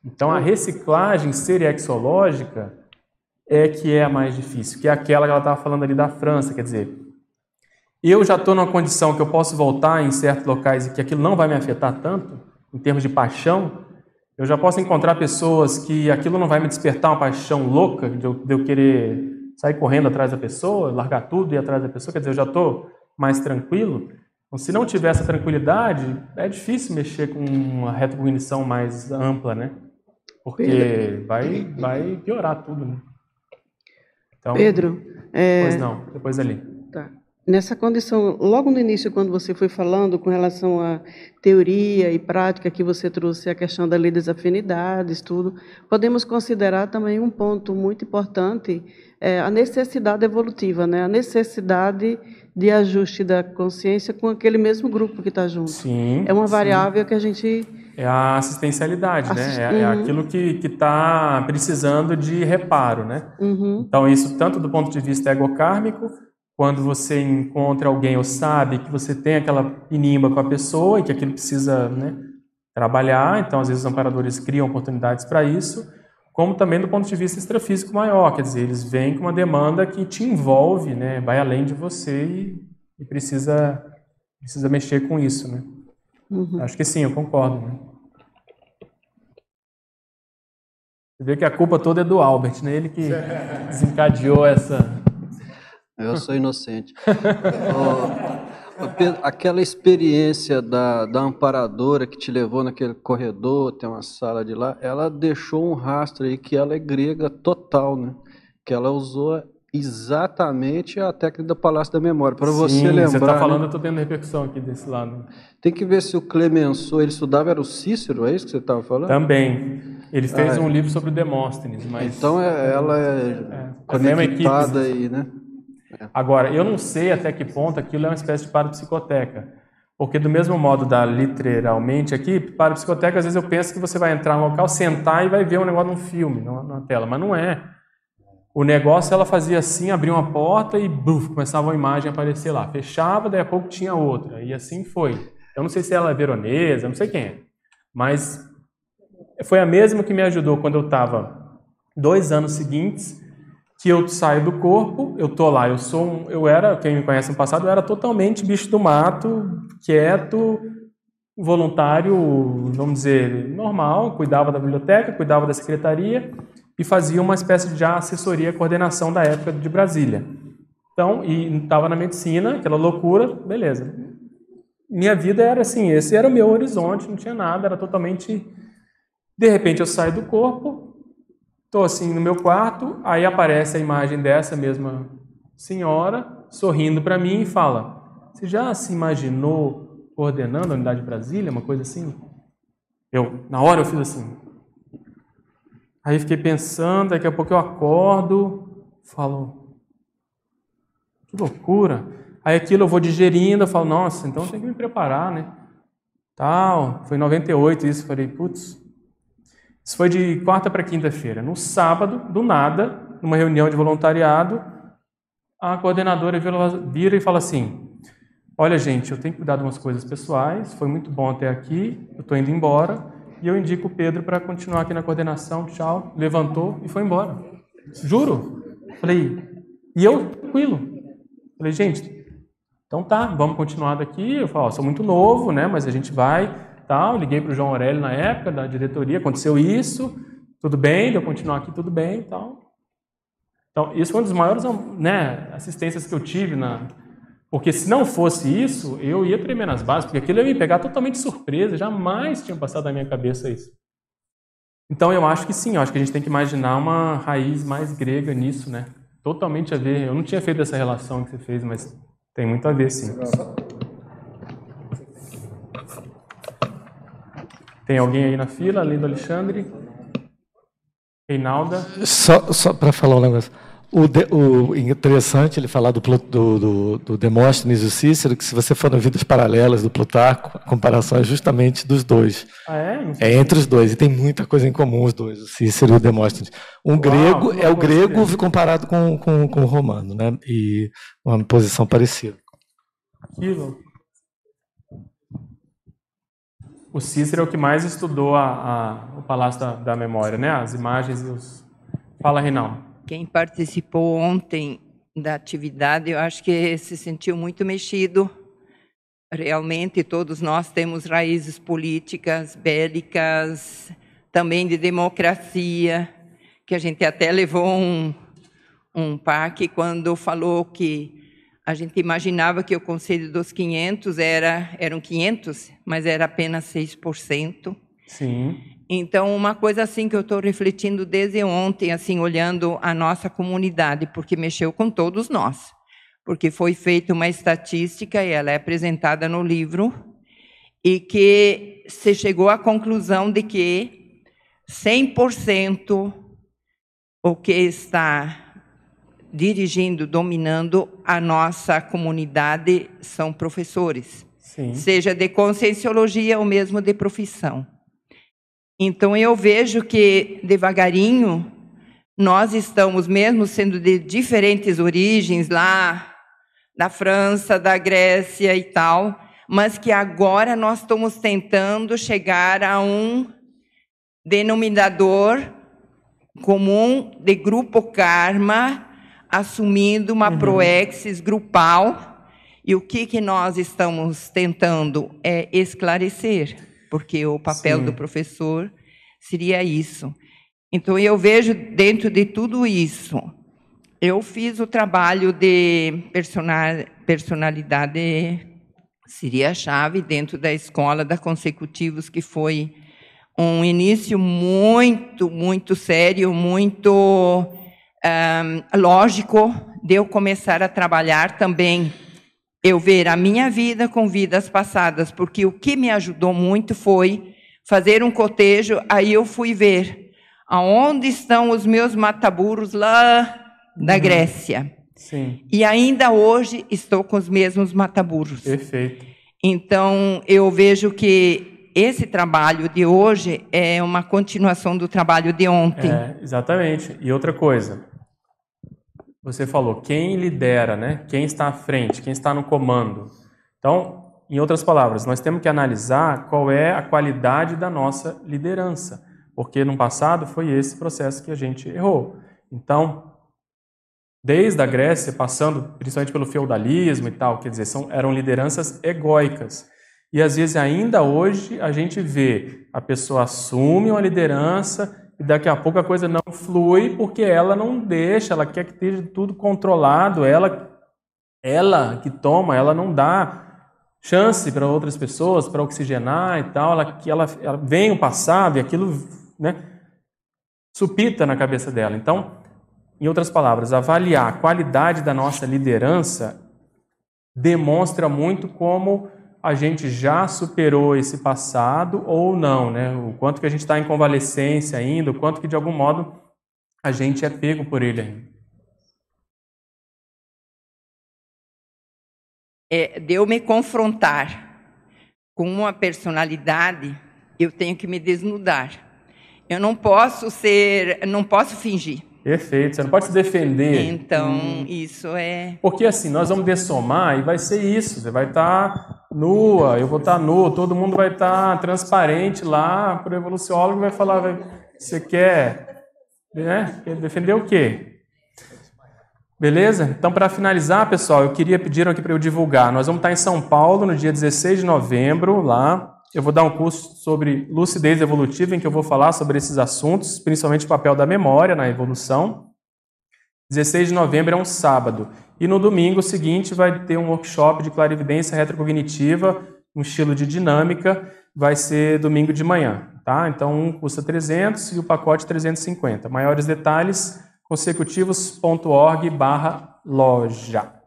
Então, a reciclagem seriexológica é que é a mais difícil, que é aquela que ela estava falando ali da França, quer dizer, eu já estou numa condição que eu posso voltar em certos locais e que aquilo não vai me afetar tanto, em termos de paixão, eu já posso encontrar pessoas que aquilo não vai me despertar uma paixão louca de eu, de eu querer sair correndo atrás da pessoa, largar tudo e ir atrás da pessoa, quer dizer, eu já estou mais tranquilo. Então, se não tiver essa tranquilidade, é difícil mexer com uma retrocognição mais ampla, né? Porque vai, vai piorar tudo, né? Então, Pedro, é, Pois não, depois ali. Tá. Nessa condição, logo no início, quando você foi falando com relação à teoria e prática, que você trouxe a questão da lei das afinidades, tudo, podemos considerar também um ponto muito importante, é, a necessidade evolutiva, né? a necessidade de ajuste da consciência com aquele mesmo grupo que está junto. Sim. É uma sim. variável que a gente. É a assistencialidade, Assist- né? É, é Uhum. aquilo que está precisando de reparo, né? Uhum, Então, isso tanto do ponto de vista egocármico, quando você encontra alguém ou sabe que você tem aquela pinimba com a pessoa e que aquilo precisa né, trabalhar, então, às vezes, os amparadores criam oportunidades para isso, como também do ponto de vista extrafísico maior, quer dizer, eles vêm com uma demanda que te envolve, né, vai além de você e, e precisa, precisa mexer com isso, né? uhum. Acho que sim, eu concordo. Né? Você vê que a culpa toda é do Albert, né? Ele que desencadeou essa. Eu sou inocente. Pedro, aquela experiência da, da amparadora que te levou naquele corredor, tem uma sala de lá, ela deixou um rastro aí que ela é grega total, né? Que ela usou exatamente a técnica do Palácio da Memória. Para você Sim, lembrar. Você está né? falando, eu estou tendo repercussão aqui desse lado. Tem que ver se o Clemenceau, ele estudava, era o Cícero, é isso que você estava falando? Também. Ele fez Ah, é. um livro sobre o Demóstenes, mas. Então é- ela é, É, a mesma equipe. conectada aí, né? Agora, eu não sei até que ponto aquilo é uma espécie de parapsicoteca. Porque, do mesmo modo da literalmente aqui, parapsicoteca, às vezes eu penso que você vai entrar no local, sentar e vai ver um negócio num filme, numa, numa tela, mas não é. O negócio ela fazia assim, abria uma porta e buf, começava uma imagem a aparecer lá. Fechava, daí a pouco tinha outra. E assim foi. Eu não sei se ela é veronesa, não sei quem é. Mas foi a mesma que me ajudou quando eu estava dois anos seguintes, que eu saio do corpo, eu tô lá, eu sou um, eu era, quem me conhece no passado, eu era totalmente bicho do mato, quieto, voluntário, vamos dizer, normal, cuidava da biblioteca, cuidava da secretaria e fazia uma espécie de assessoria coordenação da época de Brasília. Então, e estava na medicina, aquela loucura, beleza. Minha vida era assim, esse era o meu horizonte, não tinha nada, era totalmente. De repente eu saio do corpo, Estou assim no meu quarto, aí aparece a imagem dessa mesma senhora sorrindo para mim e fala: Você já se imaginou coordenando a unidade de Brasília, uma coisa assim? Eu, na hora eu fiz assim. Aí fiquei pensando, daqui a pouco eu acordo, falo: Que loucura. Aí aquilo eu vou digerindo, eu falo: Nossa, então tem que me preparar, né? Tal, foi em 98 isso, falei: Putz, isso foi de quarta para quinta-feira. No sábado, do nada, numa reunião de voluntariado, a coordenadora vira e fala assim: Olha, gente, eu tenho que cuidar de umas coisas pessoais, foi muito bom até aqui, eu estou indo embora, e eu indico o Pedro para continuar aqui na coordenação. Tchau. Levantou e foi embora. Juro. Falei, e eu, tranquilo. Falei, gente, então tá, vamos continuar daqui. Eu falo, sou muito novo, né, mas a gente vai tal. Liguei para o João Aurélio na época da diretoria, aconteceu isso, tudo bem, de eu continuar aqui, tudo bem tal. Então, isso foi uma das maiores né, assistências que eu tive na. Porque se não fosse isso, eu ia tremer nas bases, porque aquilo ia me pegar totalmente surpresa, jamais tinha passado na minha cabeça isso. Então eu acho que sim, eu acho que a gente tem que imaginar uma raiz mais grega nisso, né? Totalmente a ver. Eu não tinha feito essa relação que você fez, mas tem muito a ver, sim. Tem alguém aí na fila, além do Alexandre? Reinalda? Só, só para falar um negócio. O, de, o, interessante ele falar do, do, do, do Demóstenes e o Cícero, que se você for no Vidas Paralelas do Plutarco, a comparação é justamente dos dois. Ah, é? É entre os dois, e tem muita coisa em comum os dois, o Cícero e o Demóstenes. Um Uau, grego é o grego comparado com, com, com o romano, né? E uma posição parecida. Que louco. O Cícero é o que mais estudou a, a, o Palácio da, da, Memória, né? As imagens e os. Fala, Reinaldo. Quem participou ontem da atividade, eu acho que se sentiu muito mexido. Realmente, todos nós temos raízes políticas, bélicas, também de democracia, que a gente até levou um, um parque quando falou que a gente imaginava que o Conselho dos 500 era, eram 500, mas era apenas 6%. Sim. Então, uma coisa assim que eu estou refletindo desde ontem, assim, olhando a nossa comunidade, porque mexeu com todos nós. Porque foi feita uma estatística, e ela é apresentada no livro, e que se chegou à conclusão de que 100% o que está dirigindo, dominando a nossa comunidade são professores, Sim. seja de conscienciologia ou mesmo de profissão. Então eu vejo que devagarinho nós estamos mesmo sendo de diferentes origens lá da França, da Grécia e tal, mas que agora nós estamos tentando chegar a um denominador comum de grupo karma assumindo uma uhum. proexis grupal. E o que, que nós estamos tentando é esclarecer, porque o papel Sim. do professor seria isso. Então, eu vejo dentro de tudo isso, eu fiz o trabalho de personalidade, seria a chave dentro da escola da Consecutivos, que foi um início muito, muito sério, muito um, lógico de eu começar a trabalhar também, eu ver a minha vida com vidas passadas, porque o que me ajudou muito foi fazer um cotejo, aí eu fui ver aonde estão os meus mataburos lá da uhum. Grécia. Sim. E ainda hoje estou com os mesmos mataburos. Perfeito. Então, eu vejo que esse trabalho de hoje é uma continuação do trabalho de ontem. É, exatamente. E outra coisa, você falou, quem lidera, né? quem está à frente, quem está no comando. Então, em outras palavras, nós temos que analisar qual é a qualidade da nossa liderança, porque no passado foi esse processo que a gente errou. Então, desde a Grécia, passando principalmente pelo feudalismo e tal, quer dizer, são, eram lideranças egóicas. E às vezes ainda hoje a gente vê a pessoa assume uma liderança e daqui a pouco a coisa não flui porque ela não deixa, ela quer que esteja tudo controlado, ela ela que toma, ela não dá chance para outras pessoas para oxigenar e tal, ela que ela, ela vem o passado e aquilo, né? supita na cabeça dela. Então, em outras palavras, avaliar a qualidade da nossa liderança demonstra muito como a gente já superou esse passado ou não, né? O quanto que a gente está em convalescência ainda, o quanto que de algum modo a gente é pego por ele ainda. É, de eu me confrontar com uma personalidade, eu tenho que me desnudar. Eu não posso ser, não posso fingir. Perfeito, você não pode se defender. Então, hum. isso é. Porque assim, nós vamos dessomar e vai ser isso. Você vai estar tá nua, eu vou estar tá nu, todo mundo vai estar tá transparente lá para o evoluciólogo vai falar: você quer, né? quer defender o quê? Beleza? Então, para finalizar, pessoal, eu queria pedir aqui para eu divulgar. Nós vamos estar em São Paulo no dia 16 de novembro, lá. Eu vou dar um curso sobre lucidez evolutiva, em que eu vou falar sobre esses assuntos, principalmente o papel da memória na evolução. 16 de novembro é um sábado. E no domingo seguinte vai ter um workshop de clarividência retrocognitiva, um estilo de dinâmica, vai ser domingo de manhã, tá? Então um custa 300 e o pacote 350. Maiores detalhes consecutivos.org barra loja.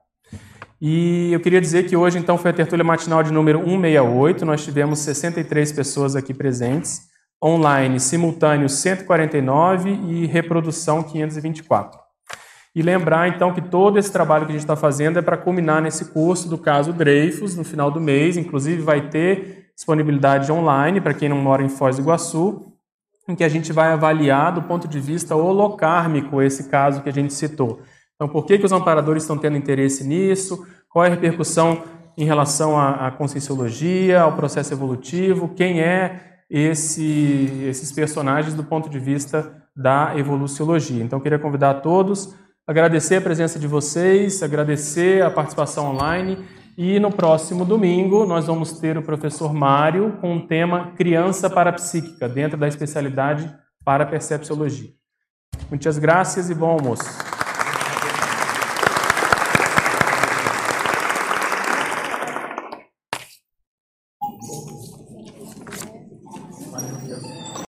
E eu queria dizer que hoje, então, foi a tertúlia matinal de número 168. Nós tivemos 63 pessoas aqui presentes. Online, simultâneo 149 e reprodução 524. E lembrar, então, que todo esse trabalho que a gente está fazendo é para culminar nesse curso do caso Dreyfus, no final do mês. Inclusive, vai ter disponibilidade online para quem não mora em Foz do Iguaçu em que a gente vai avaliar do ponto de vista holocármico esse caso que a gente citou. Então, por que, que os amparadores estão tendo interesse nisso? Qual é a repercussão em relação à, à conscienciologia, ao processo evolutivo? Quem é esse, esses personagens do ponto de vista da evoluciologia? Então, eu queria convidar a todos, agradecer a presença de vocês, agradecer a participação online e no próximo domingo nós vamos ter o professor Mário com o tema Criança Parapsíquica, dentro da especialidade para Percepciologia. Muitas graças e bom almoço.